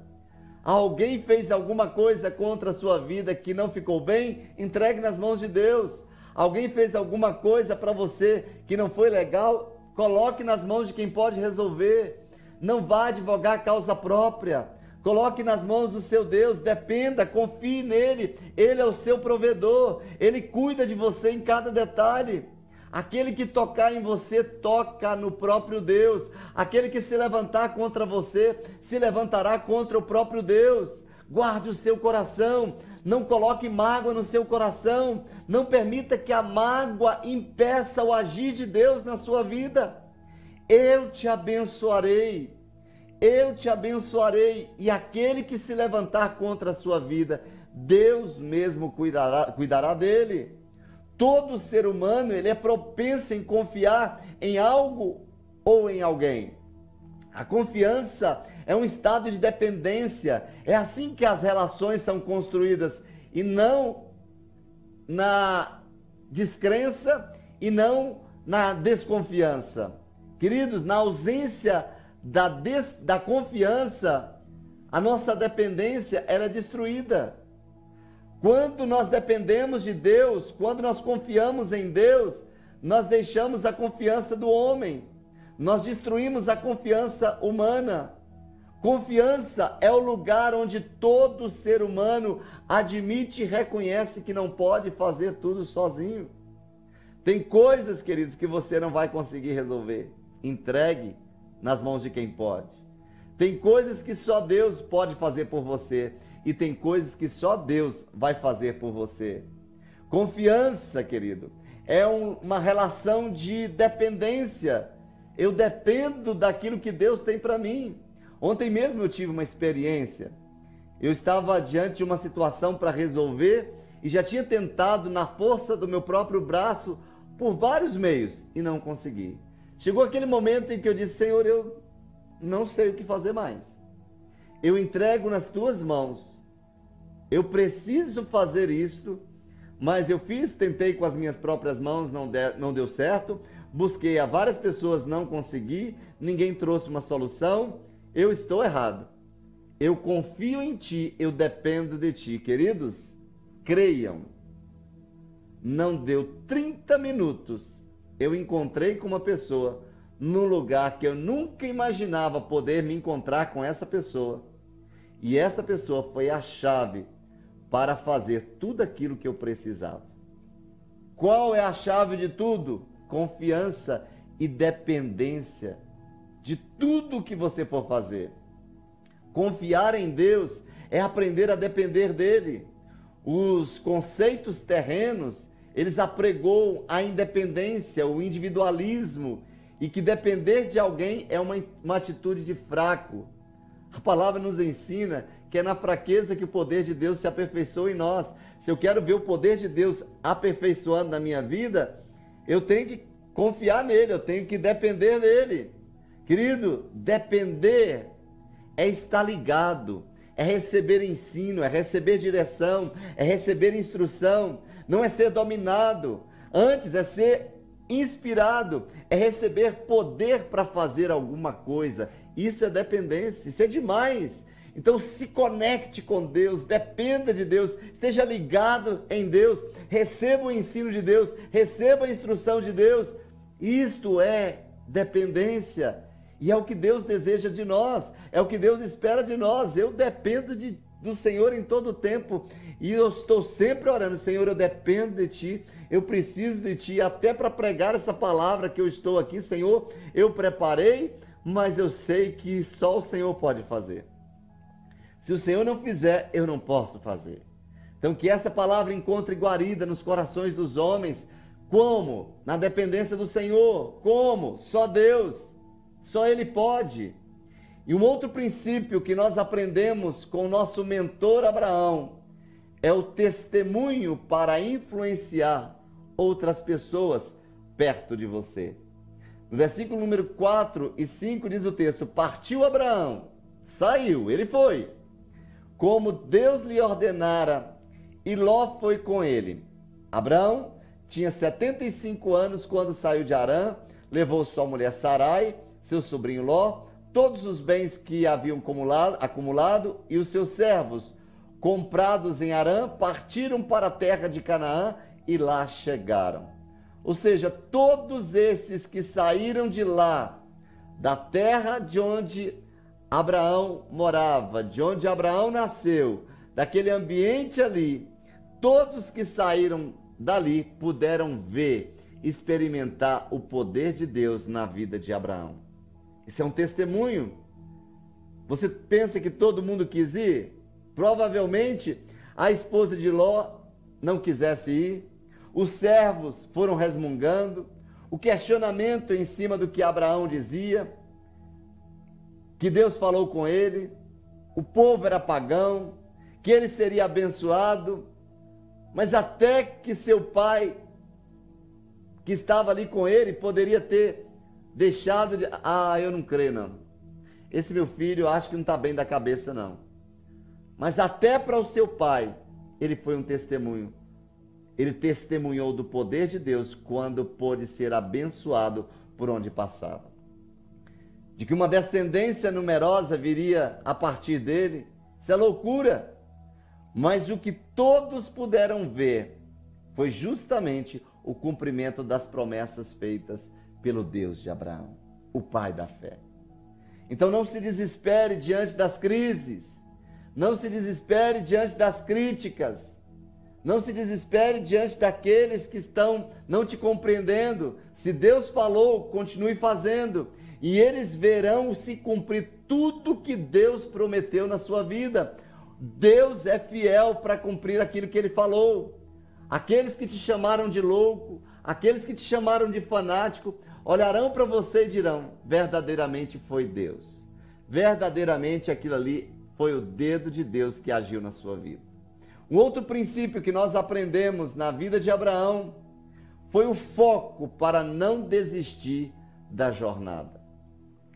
Alguém fez alguma coisa contra a sua vida que não ficou bem? Entregue nas mãos de Deus. Alguém fez alguma coisa para você que não foi legal? Coloque nas mãos de quem pode resolver. Não vá advogar causa própria. Coloque nas mãos do seu Deus, dependa, confie nele. Ele é o seu provedor. Ele cuida de você em cada detalhe. Aquele que tocar em você, toca no próprio Deus. Aquele que se levantar contra você, se levantará contra o próprio Deus. Guarde o seu coração. Não coloque mágoa no seu coração. Não permita que a mágoa impeça o agir de Deus na sua vida. Eu te abençoarei. Eu te abençoarei. E aquele que se levantar contra a sua vida, Deus mesmo cuidará, cuidará dele. Todo ser humano ele é propenso em confiar em algo ou em alguém. A confiança é um estado de dependência. É assim que as relações são construídas e não na descrença e não na desconfiança. Queridos, na ausência da, des, da confiança, a nossa dependência era é destruída. Quando nós dependemos de Deus, quando nós confiamos em Deus, nós deixamos a confiança do homem, nós destruímos a confiança humana. Confiança é o lugar onde todo ser humano admite e reconhece que não pode fazer tudo sozinho. Tem coisas, queridos, que você não vai conseguir resolver. Entregue nas mãos de quem pode. Tem coisas que só Deus pode fazer por você e tem coisas que só Deus vai fazer por você. Confiança, querido, é um, uma relação de dependência. Eu dependo daquilo que Deus tem para mim. Ontem mesmo eu tive uma experiência. Eu estava diante de uma situação para resolver e já tinha tentado, na força do meu próprio braço, por vários meios e não consegui. Chegou aquele momento em que eu disse: Senhor, eu não sei o que fazer mais eu entrego nas tuas mãos. Eu preciso fazer isto, mas eu fiz, tentei com as minhas próprias mãos, não, de, não deu certo. Busquei a várias pessoas, não consegui, ninguém trouxe uma solução. Eu estou errado. Eu confio em ti, eu dependo de ti. Queridos, creiam. Não deu 30 minutos. Eu encontrei com uma pessoa num lugar que eu nunca imaginava poder me encontrar com essa pessoa. E essa pessoa foi a chave para fazer tudo aquilo que eu precisava. Qual é a chave de tudo? Confiança e dependência de tudo que você for fazer. Confiar em Deus é aprender a depender dele. Os conceitos terrenos, eles apregou a independência, o individualismo, e que depender de alguém é uma, uma atitude de fraco. A palavra nos ensina que é na fraqueza que o poder de Deus se aperfeiçoa em nós. Se eu quero ver o poder de Deus aperfeiçoando na minha vida, eu tenho que confiar nele, eu tenho que depender dele. Querido, depender é estar ligado, é receber ensino, é receber direção, é receber instrução, não é ser dominado. Antes é ser inspirado, é receber poder para fazer alguma coisa. Isso é dependência, isso é demais. Então se conecte com Deus, dependa de Deus, esteja ligado em Deus, receba o ensino de Deus, receba a instrução de Deus. Isto é dependência. E é o que Deus deseja de nós, é o que Deus espera de nós. Eu dependo de, do Senhor em todo o tempo. E eu estou sempre orando, Senhor, eu dependo de Ti, eu preciso de Ti, até para pregar essa palavra que eu estou aqui, Senhor, eu preparei, mas eu sei que só o Senhor pode fazer. Se o Senhor não fizer, eu não posso fazer. Então, que essa palavra encontre guarida nos corações dos homens. Como? Na dependência do Senhor. Como? Só Deus. Só Ele pode. E um outro princípio que nós aprendemos com o nosso mentor Abraão é o testemunho para influenciar outras pessoas perto de você. No versículo número 4 e 5 diz o texto: Partiu Abraão, saiu, ele foi como Deus lhe ordenara, e Ló foi com ele. Abraão tinha 75 anos quando saiu de Arã, levou sua mulher Sarai, seu sobrinho Ló, todos os bens que haviam acumulado, acumulado e os seus servos, comprados em Arã, partiram para a terra de Canaã e lá chegaram. Ou seja, todos esses que saíram de lá, da terra de onde Abraão morava, de onde Abraão nasceu, daquele ambiente ali, todos que saíram dali puderam ver, experimentar o poder de Deus na vida de Abraão. Isso é um testemunho. Você pensa que todo mundo quis ir? Provavelmente a esposa de Ló não quisesse ir, os servos foram resmungando, o questionamento em cima do que Abraão dizia que Deus falou com ele, o povo era pagão, que ele seria abençoado, mas até que seu pai, que estava ali com ele, poderia ter deixado de. Ah, eu não creio, não. Esse meu filho, acho que não está bem da cabeça, não. Mas até para o seu pai, ele foi um testemunho. Ele testemunhou do poder de Deus quando pôde ser abençoado por onde passava de que uma descendência numerosa viria a partir dele. Isso é loucura. Mas o que todos puderam ver foi justamente o cumprimento das promessas feitas pelo Deus de Abraão, o pai da fé. Então não se desespere diante das crises, não se desespere diante das críticas, não se desespere diante daqueles que estão não te compreendendo. Se Deus falou, continue fazendo e eles verão se cumprir tudo que Deus prometeu na sua vida. Deus é fiel para cumprir aquilo que ele falou. Aqueles que te chamaram de louco, aqueles que te chamaram de fanático, olharão para você e dirão: verdadeiramente foi Deus. Verdadeiramente aquilo ali foi o dedo de Deus que agiu na sua vida. Um outro princípio que nós aprendemos na vida de Abraão foi o foco para não desistir da jornada.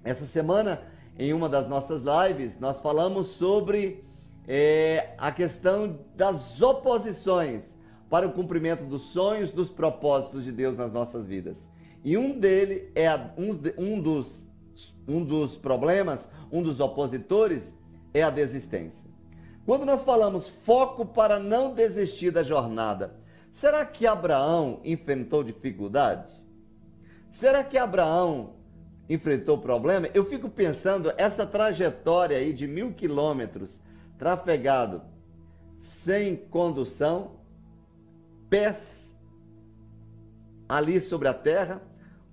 Essa semana, em uma das nossas lives, nós falamos sobre é, a questão das oposições para o cumprimento dos sonhos, dos propósitos de Deus nas nossas vidas. E um dele é um, um, dos, um dos problemas, um dos opositores é a desistência. Quando nós falamos foco para não desistir da jornada, será que Abraão enfrentou dificuldade? Será que Abraão enfrentou problema, eu fico pensando essa trajetória aí de mil quilômetros trafegado sem condução, pés ali sobre a terra,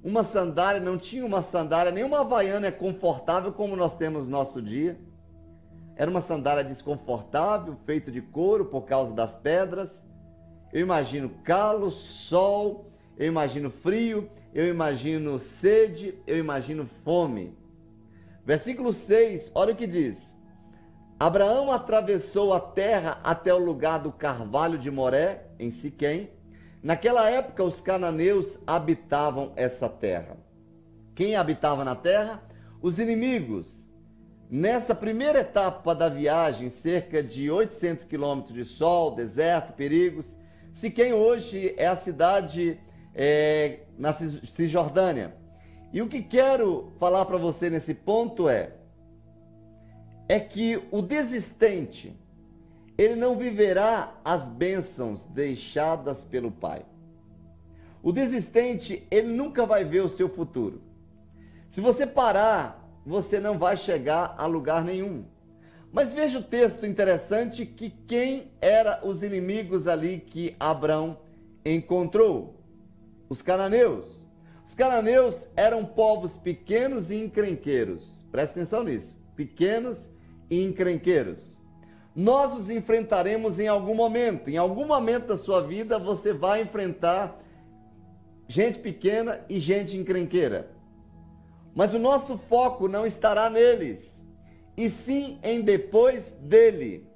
uma sandália, não tinha uma sandália, nenhuma havaiana confortável como nós temos no nosso dia. Era uma sandália desconfortável, feita de couro por causa das pedras. Eu imagino calo, sol, eu imagino frio, eu imagino sede, eu imagino fome. Versículo 6, olha o que diz: Abraão atravessou a terra até o lugar do carvalho de Moré, em Siquém. Naquela época, os cananeus habitavam essa terra. Quem habitava na terra? Os inimigos. Nessa primeira etapa da viagem, cerca de 800 quilômetros de sol, deserto, perigos, Siquém hoje é a cidade é, na Cisjordânia. E o que quero falar para você nesse ponto é é que o desistente ele não viverá as bênçãos deixadas pelo Pai. O desistente, ele nunca vai ver o seu futuro. Se você parar, você não vai chegar a lugar nenhum. Mas veja o texto interessante que quem eram os inimigos ali que Abraão encontrou? Os cananeus. Os cananeus eram povos pequenos e encrenqueiros. Presta atenção nisso. Pequenos e encrenqueiros. Nós os enfrentaremos em algum momento. Em algum momento da sua vida você vai enfrentar gente pequena e gente encrenqueira. Mas o nosso foco não estará neles, e sim em depois dele.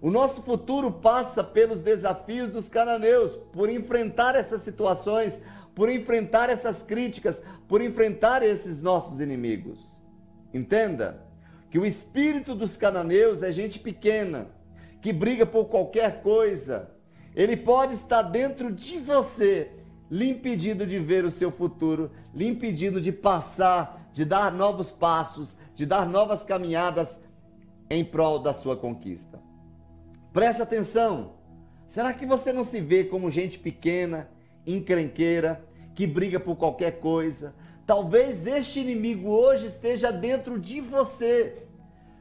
O nosso futuro passa pelos desafios dos cananeus, por enfrentar essas situações, por enfrentar essas críticas, por enfrentar esses nossos inimigos. Entenda que o espírito dos cananeus é gente pequena, que briga por qualquer coisa. Ele pode estar dentro de você, lhe impedindo de ver o seu futuro, lhe impedindo de passar, de dar novos passos, de dar novas caminhadas em prol da sua conquista. Preste atenção. Será que você não se vê como gente pequena, encrenqueira, que briga por qualquer coisa? Talvez este inimigo hoje esteja dentro de você.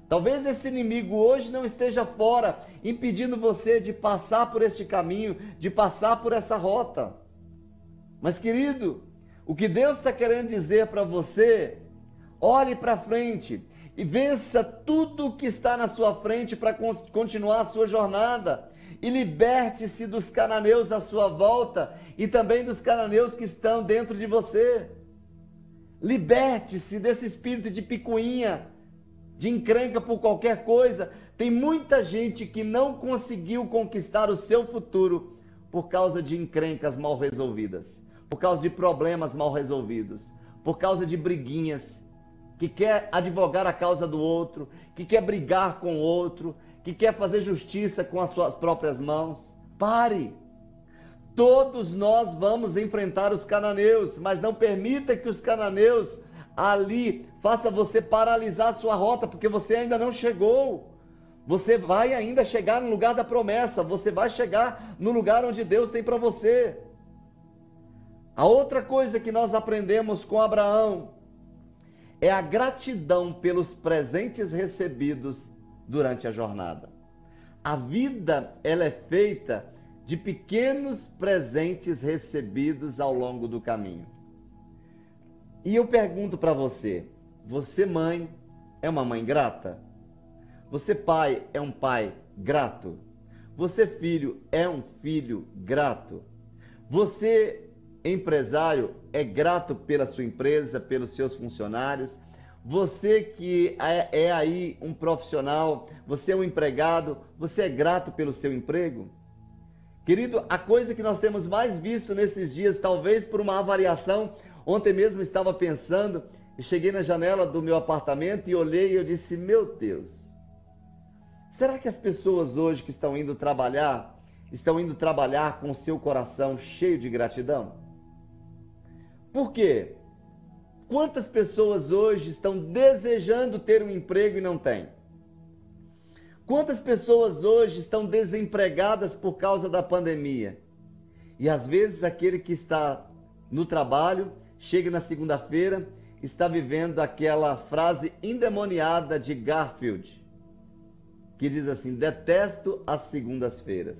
Talvez esse inimigo hoje não esteja fora, impedindo você de passar por este caminho, de passar por essa rota. Mas, querido, o que Deus está querendo dizer para você, olhe para frente e vença tudo o que está na sua frente para continuar a sua jornada. E liberte-se dos cananeus à sua volta e também dos cananeus que estão dentro de você. Liberte-se desse espírito de picuinha, de encrenca por qualquer coisa. Tem muita gente que não conseguiu conquistar o seu futuro por causa de encrencas mal resolvidas, por causa de problemas mal resolvidos, por causa de briguinhas, que quer advogar a causa do outro, que quer brigar com o outro, que quer fazer justiça com as suas próprias mãos. Pare! Todos nós vamos enfrentar os cananeus, mas não permita que os cananeus ali faça você paralisar a sua rota, porque você ainda não chegou. Você vai ainda chegar no lugar da promessa, você vai chegar no lugar onde Deus tem para você. A outra coisa que nós aprendemos com Abraão é a gratidão pelos presentes recebidos durante a jornada. A vida ela é feita de pequenos presentes recebidos ao longo do caminho. E eu pergunto para você: você, mãe, é uma mãe grata? Você, pai, é um pai grato? Você, filho, é um filho grato? Você, empresário, é grato pela sua empresa, pelos seus funcionários? Você que é, é, aí um profissional, você é um empregado, você é grato pelo seu emprego? Querido, a coisa que nós temos mais visto nesses dias, talvez por uma avaliação, ontem mesmo estava pensando, cheguei na janela do meu apartamento e olhei e eu disse: Meu Deus, será que as pessoas hoje que estão indo trabalhar, estão indo trabalhar com o seu coração cheio de gratidão? Por quê? Quantas pessoas hoje estão desejando ter um emprego e não têm? Quantas pessoas hoje estão desempregadas por causa da pandemia? E às vezes aquele que está no trabalho, chega na segunda-feira, está vivendo aquela frase endemoniada de Garfield, que diz assim: detesto as segundas-feiras.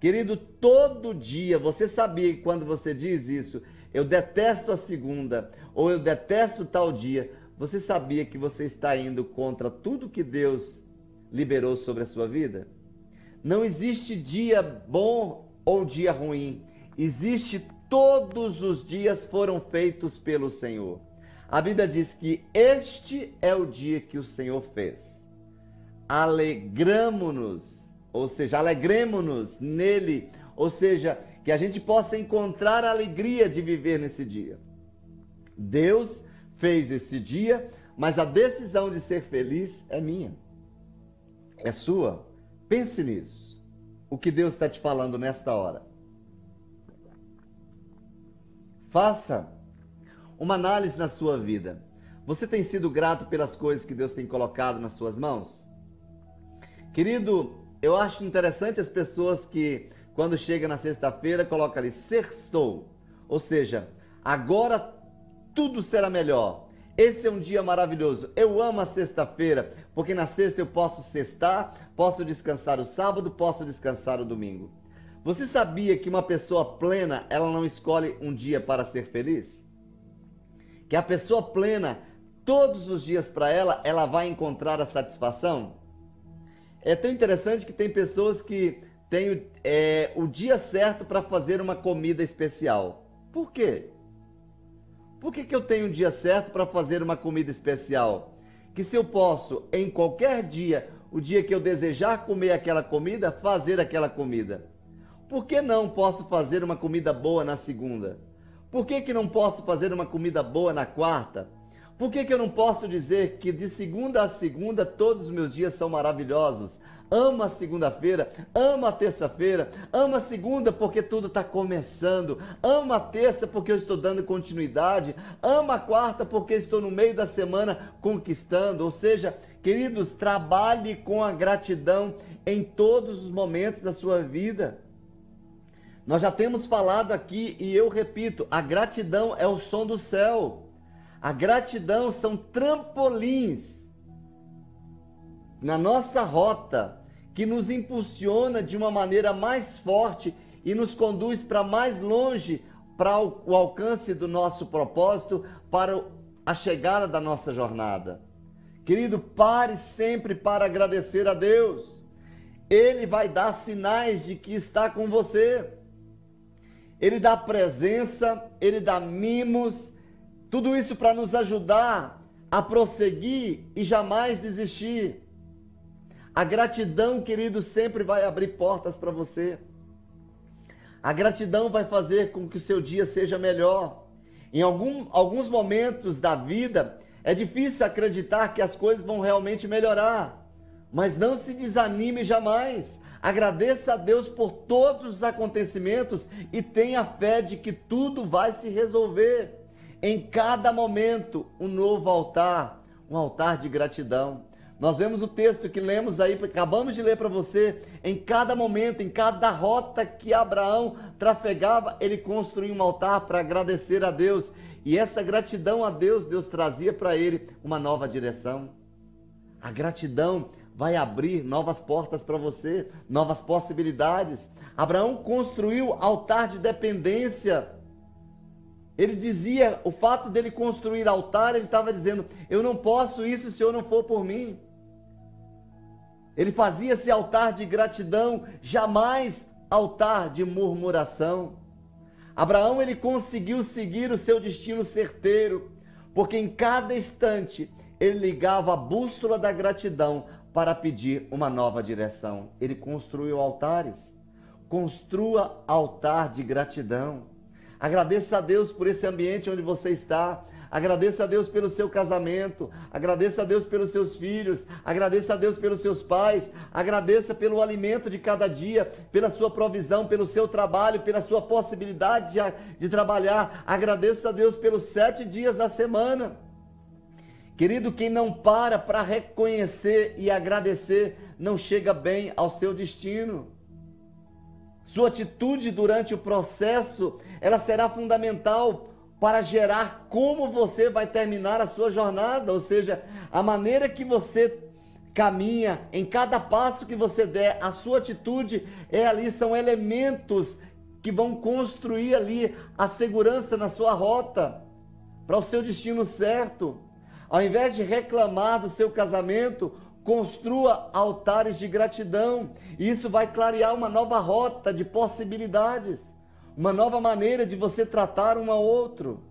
Querido, todo dia, você sabia que quando você diz isso, eu detesto a segunda, ou eu detesto tal dia, você sabia que você está indo contra tudo que Deus liberou sobre a sua vida? Não existe dia bom ou dia ruim. Existe todos os dias foram feitos pelo Senhor. A Bíblia diz que este é o dia que o Senhor fez. Alegramo-nos, ou seja, alegremos-nos nele, ou seja, que a gente possa encontrar a alegria de viver nesse dia. Deus fez esse dia, mas a decisão de ser feliz é minha, é sua. Pense nisso. O que Deus está te falando nesta hora. Faça uma análise na sua vida. Você tem sido grato pelas coisas que Deus tem colocado nas suas mãos? Querido, eu acho interessante as pessoas que, quando chega na sexta-feira, colocam ali sextou. Ou seja, agora tudo será melhor. Esse é um dia maravilhoso. Eu amo a sexta-feira, porque na sexta eu posso sextar, posso descansar o sábado, posso descansar o domingo. Você sabia que uma pessoa plena, ela não escolhe um dia para ser feliz? Que a pessoa plena, todos os dias para ela, ela vai encontrar a satisfação. É tão interessante que tem pessoas que têm é, o dia certo para fazer uma comida especial. Por quê? Por que, que eu tenho um dia certo para fazer uma comida especial? Que se eu posso, em qualquer dia, o dia que eu desejar comer aquela comida, fazer aquela comida. Por que não posso fazer uma comida boa na segunda? Por que, que não posso fazer uma comida boa na quarta? Por que, que eu não posso dizer que de segunda a segunda todos os meus dias são maravilhosos? Amo a segunda-feira, amo a terça-feira, amo a segunda porque tudo está começando, amo a terça porque eu estou dando continuidade, amo a quarta porque estou no meio da semana conquistando. Ou seja, queridos, trabalhe com a gratidão em todos os momentos da sua vida. Nós já temos falado aqui e eu repito: a gratidão é o som do céu. A gratidão são trampolins na nossa rota que nos impulsiona de uma maneira mais forte e nos conduz para mais longe para o, alcance do nosso propósito, para a chegada da nossa jornada. Querido, pare sempre para agradecer a Deus. Ele vai dar sinais de que está com você. Ele dá presença, ele dá mimos, tudo isso para nos ajudar a prosseguir e jamais desistir. A gratidão, querido, sempre vai abrir portas para você. A gratidão vai fazer com que o seu dia seja melhor. Em algum, alguns momentos da vida, é difícil acreditar que as coisas vão realmente melhorar. Mas não se desanime jamais. Agradeça a Deus por todos os acontecimentos e tenha fé de que tudo vai se resolver em cada momento um novo altar, um altar de gratidão. Nós vemos o texto que lemos aí, acabamos de ler para você, em cada momento, em cada rota que Abraão trafegava, ele construía um altar para agradecer a Deus. E essa gratidão a Deus, Deus trazia para ele uma nova direção. A gratidão vai abrir novas portas para você, novas possibilidades. Abraão construiu altar de dependência ele dizia, o fato dele construir altar, ele estava dizendo: Eu não posso isso se eu não for por mim. Ele fazia esse altar de gratidão, jamais altar de murmuração. Abraão ele conseguiu seguir o seu destino certeiro, porque em cada instante ele ligava a bússola da gratidão para pedir uma nova direção. Ele construiu altares. Construa altar de gratidão. Agradeça a Deus por esse ambiente onde você está. Agradeça a Deus pelo seu casamento, agradeça a Deus pelos seus filhos, agradeça a Deus pelos seus pais, agradeça pelo alimento de cada dia, pela sua provisão, pelo seu trabalho, pela sua possibilidade de, de trabalhar. Agradeça a Deus pelos sete dias da semana. Querido, quem não para para reconhecer e agradecer, não chega bem ao seu destino. Sua atitude durante o processo, ela será fundamental para gerar como você vai terminar a sua jornada, ou seja, a maneira que você caminha, em cada passo que você der, a sua atitude é ali são elementos que vão construir ali a segurança na sua rota para o seu destino certo. Ao invés de reclamar do seu casamento, Construa altares de gratidão. E isso vai clarear uma nova rota de possibilidades, uma nova maneira de você tratar um ao outro.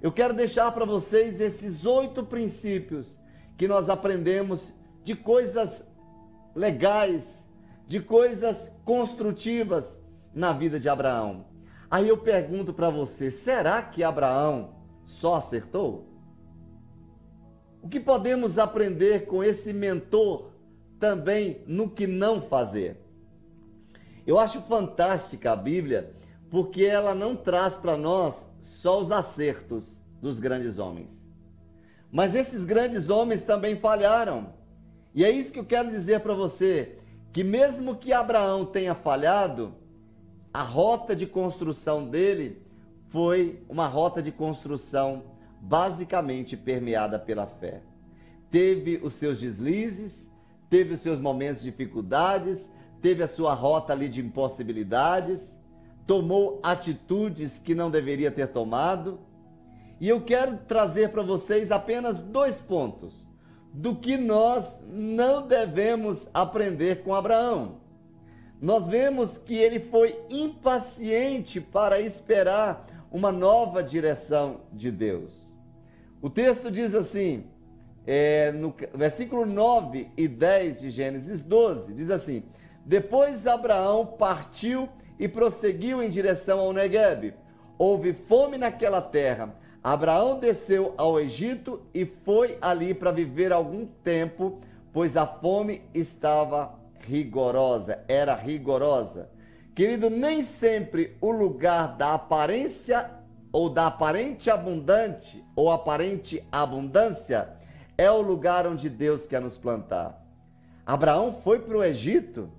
Eu quero deixar para vocês esses oito princípios que nós aprendemos de coisas legais, de coisas construtivas na vida de Abraão. Aí eu pergunto para você: será que Abraão só acertou? O que podemos aprender com esse mentor também no que não fazer? Eu acho fantástica a Bíblia porque ela não traz para nós só os acertos dos grandes homens. Mas esses grandes homens também falharam. E é isso que eu quero dizer para você, que mesmo que Abraão tenha falhado, a rota de construção dele foi uma rota de construção basicamente permeada pela fé. Teve os seus deslizes, teve os seus momentos de dificuldades, teve a sua rota ali de impossibilidades, tomou atitudes que não deveria ter tomado. E eu quero trazer para vocês apenas dois pontos do que nós não devemos aprender com Abraão. Nós vemos que ele foi impaciente para esperar uma nova direção de Deus. O texto diz assim, é, no versículo 9 e 10 de Gênesis 12, diz assim: Depois Abraão partiu e prosseguiu em direção ao Negueb. Houve fome naquela terra. Abraão desceu ao Egito e foi ali para viver algum tempo, pois a fome estava rigorosa, era rigorosa. Querido, nem sempre o lugar da aparência ou da aparente abundante ou aparente abundância é o lugar onde Deus quer nos plantar. Abraão foi para o Egito.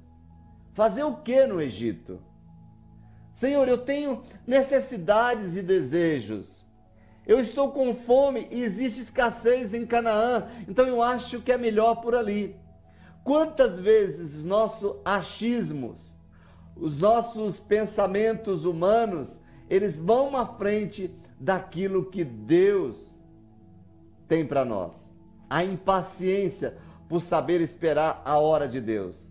Fazer o que no Egito? Senhor, eu tenho necessidades e desejos. Eu estou com fome e existe escassez em Canaã, então eu acho que é melhor por ali. Quantas vezes nossos achismos, os nossos pensamentos humanos, eles vão à frente daquilo que Deus tem para nós. A impaciência por saber esperar a hora de Deus.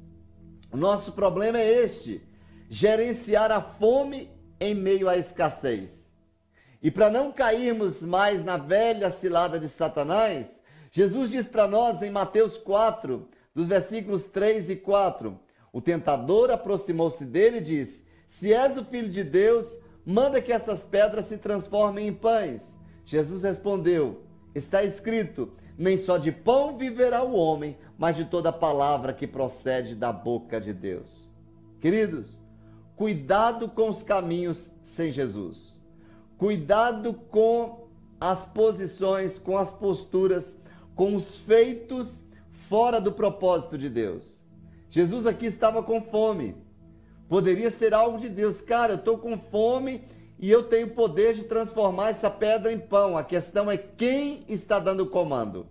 O nosso problema é este: gerenciar a fome em meio à escassez. E para não cairmos mais na velha cilada de Satanás, Jesus diz para nós em Mateus 4, dos versículos 3 e 4: o tentador aproximou-se dele e disse: Se és o filho de Deus, manda que essas pedras se transformem em pães. Jesus respondeu: Está escrito: Nem só de pão viverá o homem, mas de toda palavra que procede da boca de Deus. Queridos, cuidado com os caminhos sem Jesus. Cuidado com as posições, com as posturas, com os feitos fora do propósito de Deus. Jesus aqui estava com fome. Poderia ser algo de Deus. Cara, eu estou com fome e eu tenho poder de transformar essa pedra em pão. A questão é quem está dando o comando.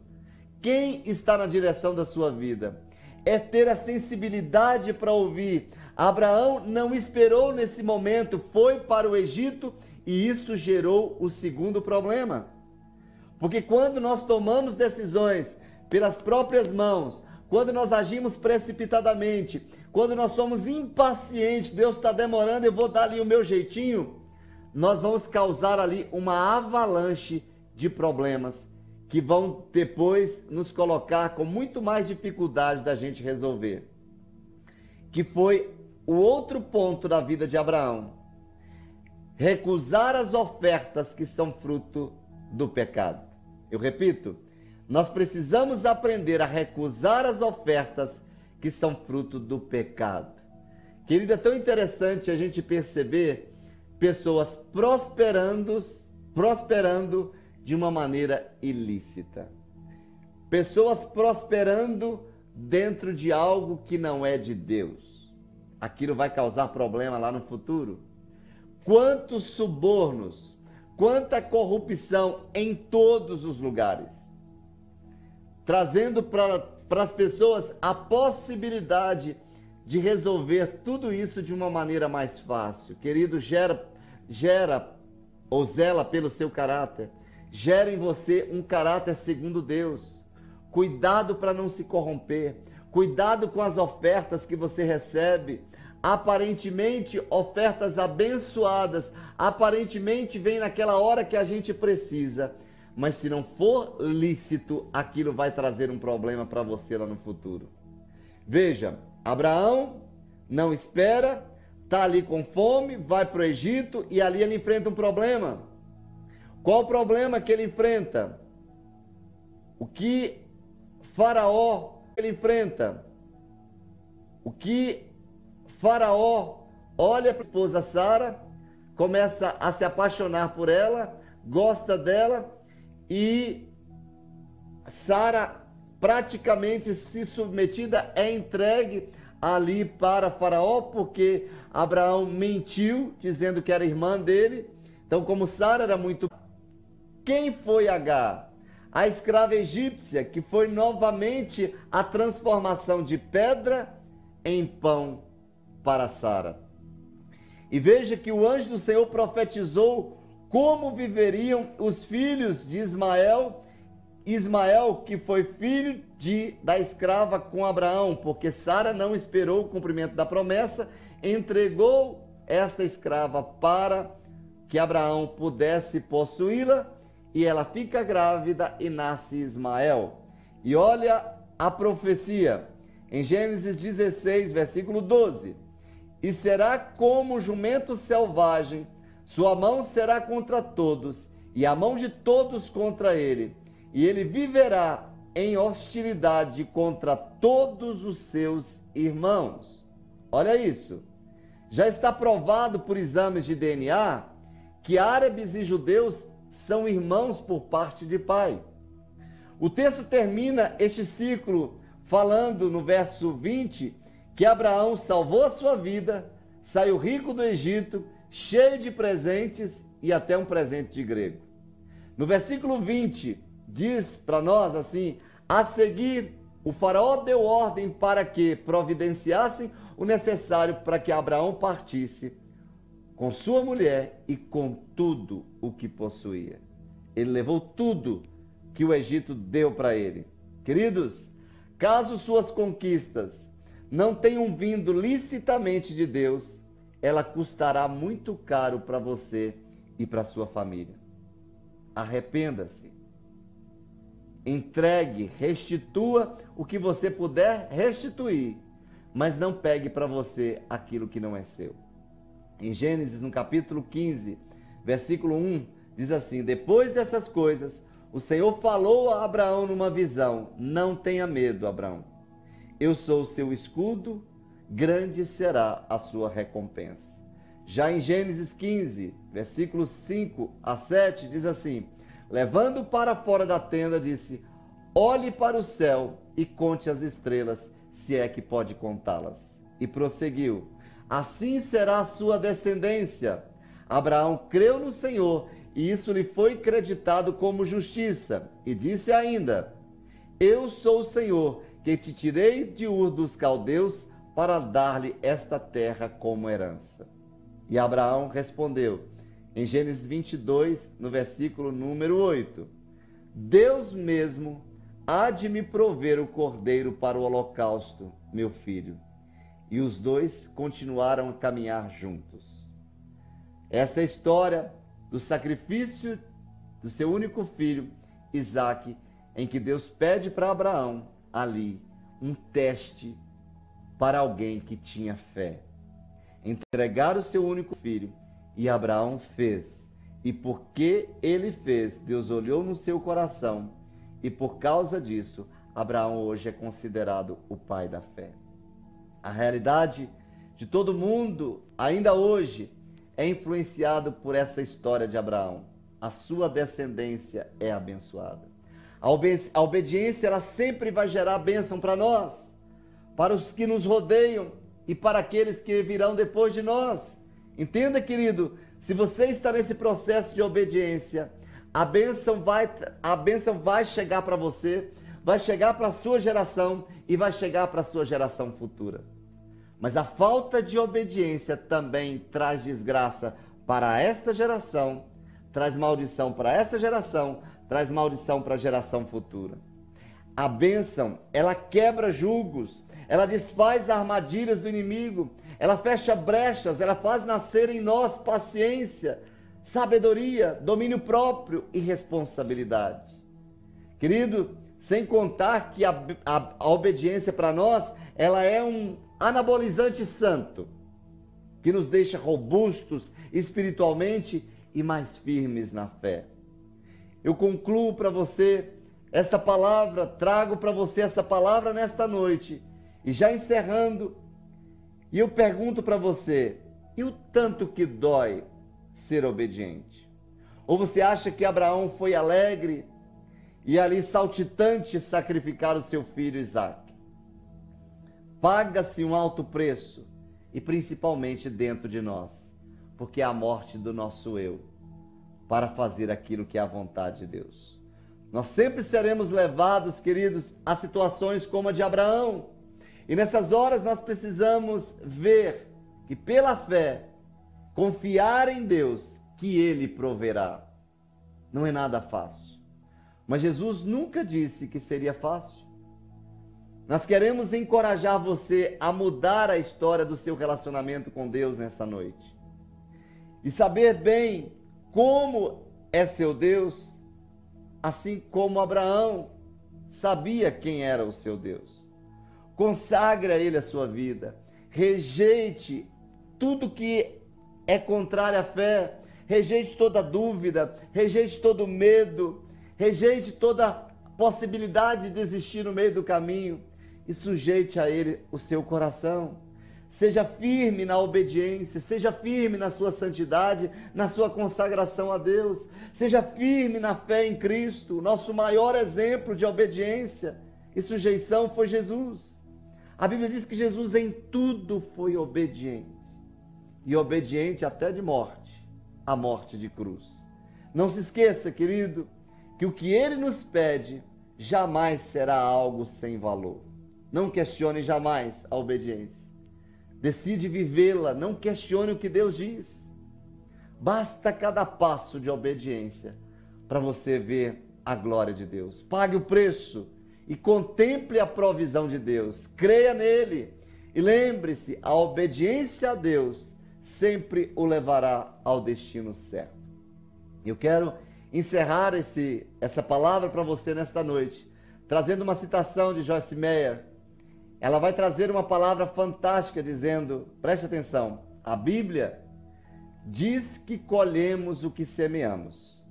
Quem está na direção da sua vida? É ter a sensibilidade para ouvir. Abraão não esperou nesse momento, foi para o Egito e isso gerou o segundo problema. Porque quando nós tomamos decisões pelas próprias mãos, quando nós agimos precipitadamente, quando nós somos impacientes, Deus está demorando, eu vou dar ali o meu jeitinho, nós vamos causar ali uma avalanche de problemas que vão depois nos colocar com muito mais dificuldade da gente resolver. Que foi o outro ponto da vida de Abraão. Recusar as ofertas que são fruto do pecado. Eu repito, nós precisamos aprender a recusar as ofertas que são fruto do pecado. Querida, é tão interessante a gente perceber pessoas prosperando, prosperando de uma maneira ilícita. Pessoas prosperando dentro de algo que não é de Deus. Aquilo vai causar problema lá no futuro. Quantos subornos, quanta corrupção em todos os lugares trazendo para as pessoas a possibilidade de resolver tudo isso de uma maneira mais fácil. Querido, gera, gera ou zela pelo seu caráter. Gera em você um caráter segundo Deus. Cuidado para não se corromper. Cuidado com as ofertas que você recebe. Aparentemente, ofertas abençoadas. Aparentemente, vem naquela hora que a gente precisa mas se não for lícito, aquilo vai trazer um problema para você lá no futuro. Veja, Abraão não espera, está ali com fome, vai para o Egito e ali ele enfrenta um problema. Qual o problema que ele enfrenta? O que Faraó ele enfrenta? O que Faraó olha para a esposa Sara, começa a se apaixonar por ela, gosta dela e Sara praticamente se submetida é entregue ali para Faraó, porque Abraão mentiu, dizendo que era irmã dele. Então, como Sara era muito. Quem foi Agar? A escrava egípcia, que foi novamente a transformação de pedra em pão para Sara. E veja que o anjo do Senhor profetizou como viveriam os filhos de Ismael Ismael, que foi filho de, da escrava com Abraão, porque Sara não esperou o cumprimento da promessa, entregou essa escrava para que Abraão pudesse possuí-la, e ela fica grávida e nasce Ismael. E olha a profecia em Gênesis 16, versículo 12: E será como jumento selvagem, sua mão será contra todos, e a mão de todos contra ele e ele viverá em hostilidade contra todos os seus irmãos. Olha isso. Já está provado por exames de DNA que árabes e judeus são irmãos por parte de pai. O texto termina este ciclo falando no verso 20 que Abraão salvou a sua vida, saiu rico do Egito, cheio de presentes e até um presente de grego. No versículo 20, diz para nós assim: a seguir, o Faraó deu ordem para que providenciassem o necessário para que Abraão partisse com sua mulher e com tudo o que possuía. Ele levou tudo que o Egito deu para ele. Queridos, caso suas conquistas não tenham vindo licitamente de Deus, ela custará muito caro para você e para sua família. Arrependa-se entregue, restitua o que você puder restituir, mas não pegue para você aquilo que não é seu. Em Gênesis, no capítulo 15, versículo 1, diz assim: Depois dessas coisas, o Senhor falou a Abraão numa visão: Não tenha medo, Abraão. Eu sou o seu escudo, grande será a sua recompensa. Já em Gênesis 15, versículos 5 a 7, diz assim: Levando para fora da tenda, disse: Olhe para o céu e conte as estrelas, se é que pode contá-las. E prosseguiu: Assim será a sua descendência. Abraão creu no Senhor e isso lhe foi creditado como justiça. E disse ainda: Eu sou o Senhor que te tirei de Ur dos caldeus para dar-lhe esta terra como herança. E Abraão respondeu: em Gênesis 22, no versículo número 8. Deus mesmo há de me prover o cordeiro para o holocausto, meu filho. E os dois continuaram a caminhar juntos. Essa é história do sacrifício do seu único filho, Isaque, em que Deus pede para Abraão ali um teste para alguém que tinha fé. Entregar o seu único filho e Abraão fez. E porque ele fez, Deus olhou no seu coração. E por causa disso, Abraão hoje é considerado o pai da fé. A realidade de todo mundo, ainda hoje, é influenciado por essa história de Abraão. A sua descendência é abençoada. A, obedi a obediência ela sempre vai gerar bênção para nós, para os que nos rodeiam e para aqueles que virão depois de nós. Entenda, querido, se você está nesse processo de obediência, a bênção vai, a bênção vai chegar para você, vai chegar para a sua geração e vai chegar para a sua geração futura. Mas a falta de obediência também traz desgraça para esta geração, traz maldição para essa geração, traz maldição para a geração futura. A bênção, ela quebra julgos, ela desfaz armadilhas do inimigo, ela fecha brechas, ela faz nascer em nós paciência, sabedoria, domínio próprio e responsabilidade. Querido, sem contar que a, a, a obediência para nós, ela é um anabolizante santo, que nos deixa robustos espiritualmente e mais firmes na fé. Eu concluo para você esta palavra, trago para você essa palavra nesta noite. E já encerrando, e eu pergunto para você: e o tanto que dói ser obediente? Ou você acha que Abraão foi alegre e ali saltitante sacrificar o seu filho Isaque? Paga-se um alto preço e principalmente dentro de nós, porque é a morte do nosso eu para fazer aquilo que é a vontade de Deus. Nós sempre seremos levados, queridos, a situações como a de Abraão. E nessas horas nós precisamos ver que pela fé, confiar em Deus, que Ele proverá. Não é nada fácil. Mas Jesus nunca disse que seria fácil. Nós queremos encorajar você a mudar a história do seu relacionamento com Deus nessa noite. E saber bem como é seu Deus, assim como Abraão sabia quem era o seu Deus. Consagre a ele a sua vida. Rejeite tudo que é contrário à fé. Rejeite toda dúvida, rejeite todo medo, rejeite toda possibilidade de desistir no meio do caminho e sujeite a ele o seu coração. Seja firme na obediência, seja firme na sua santidade, na sua consagração a Deus. Seja firme na fé em Cristo. Nosso maior exemplo de obediência e sujeição foi Jesus. A Bíblia diz que Jesus em tudo foi obediente. E obediente até de morte a morte de cruz. Não se esqueça, querido, que o que ele nos pede jamais será algo sem valor. Não questione jamais a obediência. Decide vivê-la, não questione o que Deus diz. Basta cada passo de obediência para você ver a glória de Deus. Pague o preço e contemple a provisão de Deus. Creia nele. E lembre-se, a obediência a Deus sempre o levará ao destino certo. Eu quero encerrar esse, essa palavra para você nesta noite, trazendo uma citação de Joyce Meyer, ela vai trazer uma palavra fantástica dizendo: preste atenção, a Bíblia diz que colhemos o que semeamos.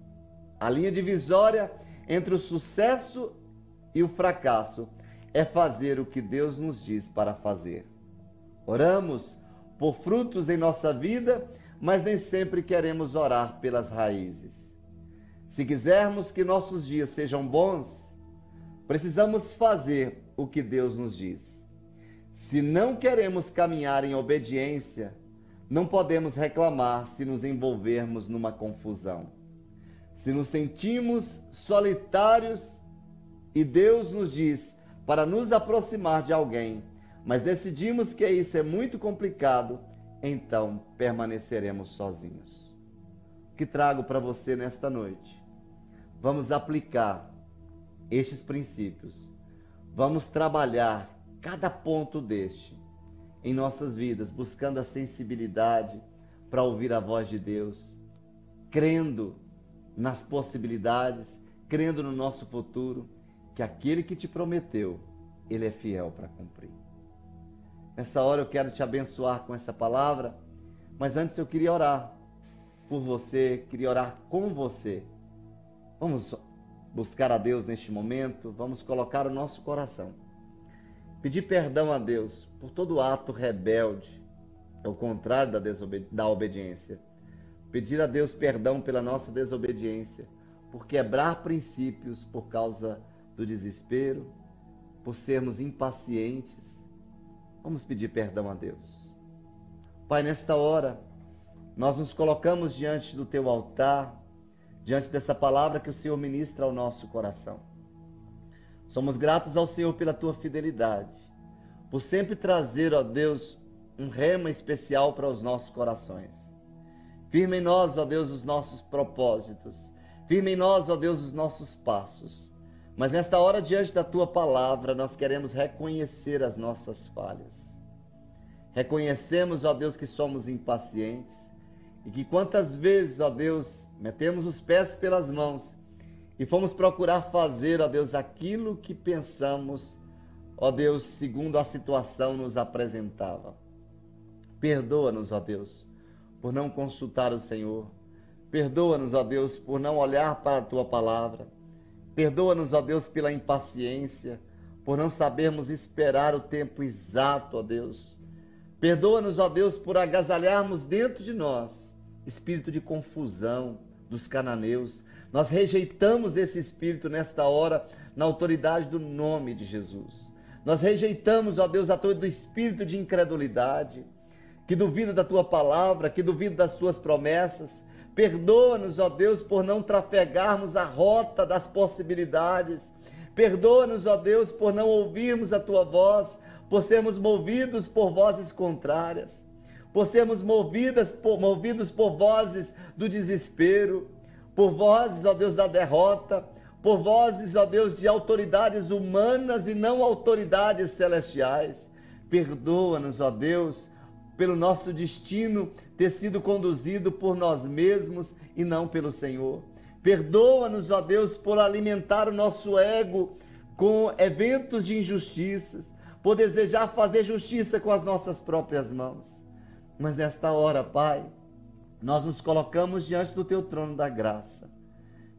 A linha divisória entre o sucesso e o fracasso é fazer o que Deus nos diz para fazer. Oramos por frutos em nossa vida, mas nem sempre queremos orar pelas raízes. Se quisermos que nossos dias sejam bons, precisamos fazer o que Deus nos diz. Se não queremos caminhar em obediência, não podemos reclamar se nos envolvermos numa confusão. Se nos sentimos solitários e Deus nos diz para nos aproximar de alguém, mas decidimos que isso é muito complicado, então permaneceremos sozinhos. O que trago para você nesta noite? Vamos aplicar estes princípios. Vamos trabalhar cada ponto deste em nossas vidas, buscando a sensibilidade para ouvir a voz de Deus, crendo nas possibilidades, crendo no nosso futuro, que aquele que te prometeu, ele é fiel para cumprir. Nessa hora eu quero te abençoar com essa palavra, mas antes eu queria orar por você, queria orar com você. Vamos buscar a Deus neste momento, vamos colocar o nosso coração Pedir perdão a Deus por todo ato rebelde, é o contrário da, da obediência. Pedir a Deus perdão pela nossa desobediência, por quebrar princípios por causa do desespero, por sermos impacientes. Vamos pedir perdão a Deus. Pai, nesta hora, nós nos colocamos diante do teu altar, diante dessa palavra que o Senhor ministra ao nosso coração. Somos gratos ao Senhor pela tua fidelidade, por sempre trazer, ó Deus, um rema especial para os nossos corações. Firme em nós, ó Deus, os nossos propósitos. Firme em nós, ó Deus, os nossos passos. Mas nesta hora, diante da tua palavra, nós queremos reconhecer as nossas falhas. Reconhecemos, ó Deus, que somos impacientes e que quantas vezes, ó Deus, metemos os pés pelas mãos e fomos procurar fazer, ó Deus, aquilo que pensamos, ó Deus, segundo a situação nos apresentava. Perdoa-nos, ó Deus, por não consultar o Senhor. Perdoa-nos, ó Deus, por não olhar para a tua palavra. Perdoa-nos, ó Deus, pela impaciência, por não sabermos esperar o tempo exato, ó Deus. Perdoa-nos, ó Deus, por agasalharmos dentro de nós espírito de confusão dos cananeus. Nós rejeitamos esse espírito nesta hora, na autoridade do nome de Jesus. Nós rejeitamos, ó Deus, a todo espírito de incredulidade, que duvida da tua palavra, que duvida das tuas promessas. Perdoa-nos, ó Deus, por não trafegarmos a rota das possibilidades. Perdoa-nos, ó Deus, por não ouvirmos a tua voz, por sermos movidos por vozes contrárias, por sermos movidas por, movidos por vozes do desespero, por vozes, ó Deus, da derrota, por vozes, ó Deus, de autoridades humanas e não autoridades celestiais. Perdoa-nos, ó Deus, pelo nosso destino ter sido conduzido por nós mesmos e não pelo Senhor. Perdoa-nos, ó Deus, por alimentar o nosso ego com eventos de injustiças, por desejar fazer justiça com as nossas próprias mãos. Mas nesta hora, Pai, nós nos colocamos diante do teu trono da graça,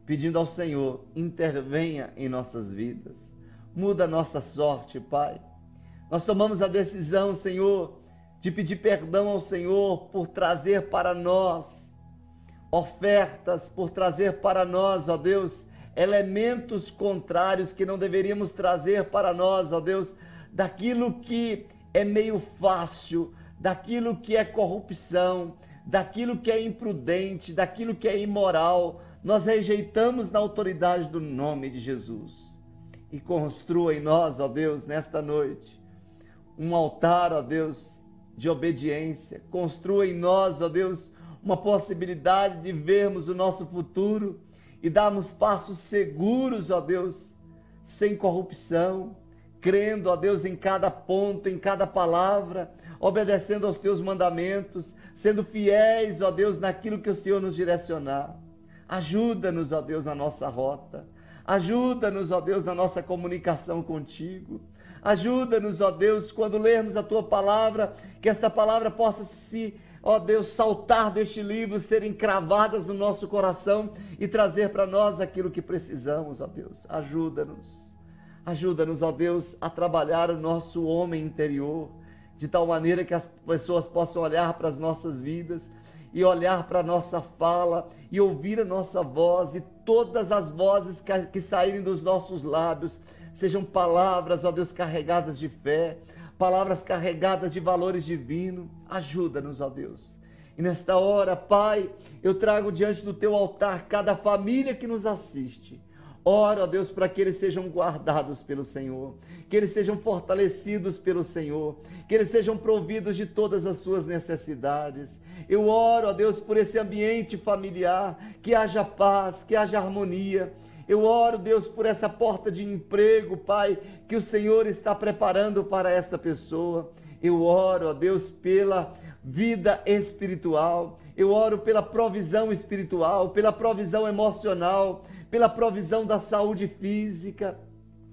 pedindo ao Senhor, intervenha em nossas vidas, muda a nossa sorte, Pai. Nós tomamos a decisão, Senhor, de pedir perdão ao Senhor por trazer para nós ofertas, por trazer para nós, ó Deus, elementos contrários que não deveríamos trazer para nós, ó Deus, daquilo que é meio fácil, daquilo que é corrupção, daquilo que é imprudente, daquilo que é imoral. Nós rejeitamos na autoridade do nome de Jesus. E construa em nós, ó Deus, nesta noite, um altar, ó Deus, de obediência. Construa em nós, ó Deus, uma possibilidade de vermos o nosso futuro e darmos passos seguros, ó Deus, sem corrupção, crendo, ó Deus, em cada ponto, em cada palavra, obedecendo aos teus mandamentos, sendo fiéis, ó Deus, naquilo que o Senhor nos direcionar. Ajuda-nos, ó Deus, na nossa rota. Ajuda-nos, ó Deus, na nossa comunicação contigo. Ajuda-nos, ó Deus, quando lermos a tua palavra, que esta palavra possa se, ó Deus, saltar deste livro, ser encravadas no nosso coração e trazer para nós aquilo que precisamos, ó Deus. Ajuda-nos. Ajuda-nos, ó Deus, a trabalhar o nosso homem interior, de tal maneira que as pessoas possam olhar para as nossas vidas e olhar para a nossa fala e ouvir a nossa voz e todas as vozes que, que saírem dos nossos lábios sejam palavras, ó Deus, carregadas de fé, palavras carregadas de valores divinos. Ajuda-nos, ó Deus. E nesta hora, Pai, eu trago diante do teu altar cada família que nos assiste. Oro, ó Deus, para que eles sejam guardados pelo Senhor, que eles sejam fortalecidos pelo Senhor, que eles sejam providos de todas as suas necessidades. Eu oro, ó Deus, por esse ambiente familiar, que haja paz, que haja harmonia, eu oro, Deus, por essa porta de emprego, Pai, que o Senhor está preparando para esta pessoa. Eu oro, ó Deus, pela vida espiritual. Eu oro pela provisão espiritual, pela provisão emocional, pela provisão da saúde física.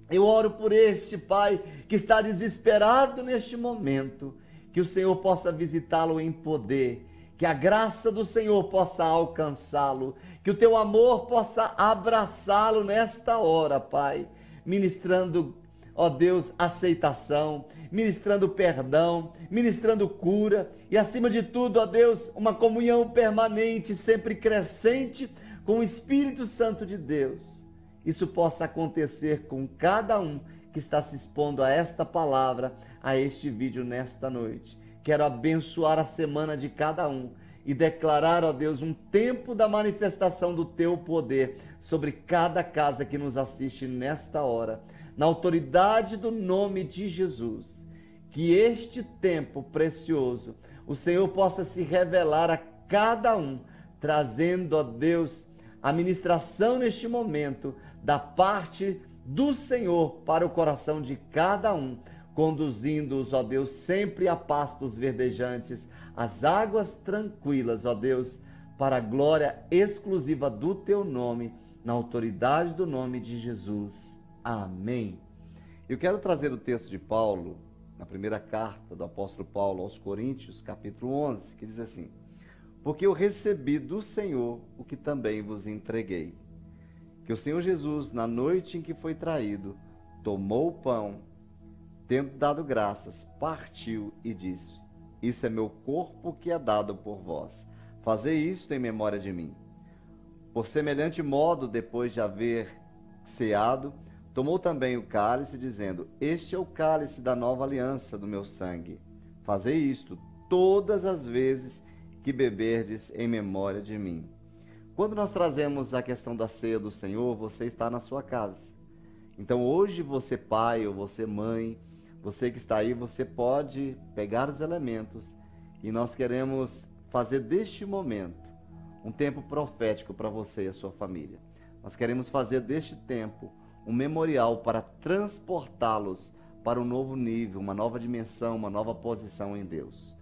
Eu oro por este Pai que está desesperado neste momento, que o Senhor possa visitá-lo em poder que a graça do Senhor possa alcançá-lo, que o teu amor possa abraçá-lo nesta hora, Pai, ministrando, ó Deus, aceitação, ministrando perdão, ministrando cura e, acima de tudo, ó Deus, uma comunhão permanente, sempre crescente com o Espírito Santo de Deus. Isso possa acontecer com cada um que está se expondo a esta palavra, a este vídeo nesta noite Quero abençoar a semana de cada um e declarar, ó Deus, um tempo da manifestação do teu poder sobre cada casa que nos assiste nesta hora, na autoridade do nome de Jesus. Que este tempo precioso o Senhor possa se revelar a cada um, trazendo, ó Deus, a ministração neste momento da parte do Senhor para o coração de cada um conduzindo-os, ó Deus, sempre a pastos verdejantes, as águas tranquilas, ó Deus, para a glória exclusiva do teu nome, na autoridade do nome de Jesus. Amém. Eu quero trazer o texto de Paulo, na primeira carta do apóstolo Paulo aos Coríntios, capítulo 11, que diz assim: Porque eu recebi do Senhor o que também vos entreguei. Que o Senhor Jesus, na noite em que foi traído, tomou o pão Tendo dado graças, partiu e disse: Isso é meu corpo que é dado por vós. Fazei isto em memória de mim. Por semelhante modo, depois de haver ceado, tomou também o cálice, dizendo: Este é o cálice da nova aliança do meu sangue. Fazei isto todas as vezes que beberdes em memória de mim. Quando nós trazemos a questão da ceia do Senhor, você está na sua casa. Então hoje você pai ou você mãe, você que está aí, você pode pegar os elementos e nós queremos fazer deste momento um tempo profético para você e a sua família. Nós queremos fazer deste tempo um memorial para transportá-los para um novo nível, uma nova dimensão, uma nova posição em Deus.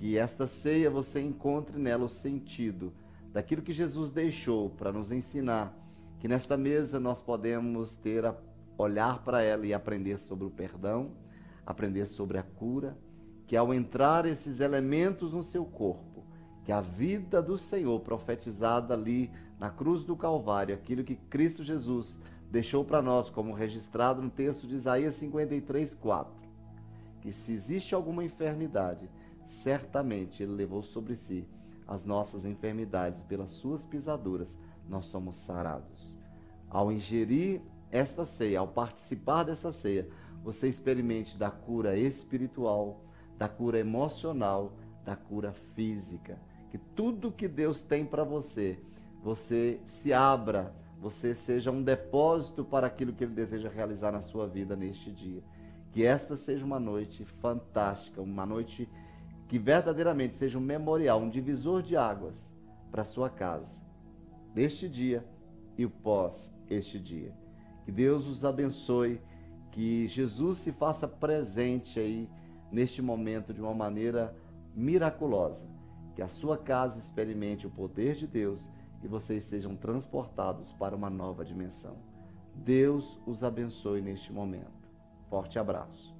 Que esta ceia você encontre nela o sentido daquilo que Jesus deixou para nos ensinar, que nesta mesa nós podemos ter a olhar para ela e aprender sobre o perdão, aprender sobre a cura, que ao entrar esses elementos no seu corpo, que a vida do Senhor profetizada ali na cruz do Calvário, aquilo que Cristo Jesus deixou para nós, como registrado no texto de Isaías 53, 4, que se existe alguma enfermidade, certamente Ele levou sobre si as nossas enfermidades, pelas suas pisaduras nós somos sarados. Ao ingerir esta ceia, ao participar dessa ceia, você experimente da cura espiritual, da cura emocional, da cura física. Que tudo que Deus tem para você, você se abra, você seja um depósito para aquilo que Ele deseja realizar na sua vida neste dia. Que esta seja uma noite fantástica, uma noite que verdadeiramente seja um memorial, um divisor de águas para sua casa, deste dia e o pós este dia. Que Deus os abençoe, que Jesus se faça presente aí neste momento de uma maneira miraculosa. Que a sua casa experimente o poder de Deus e vocês sejam transportados para uma nova dimensão. Deus os abençoe neste momento. Forte abraço.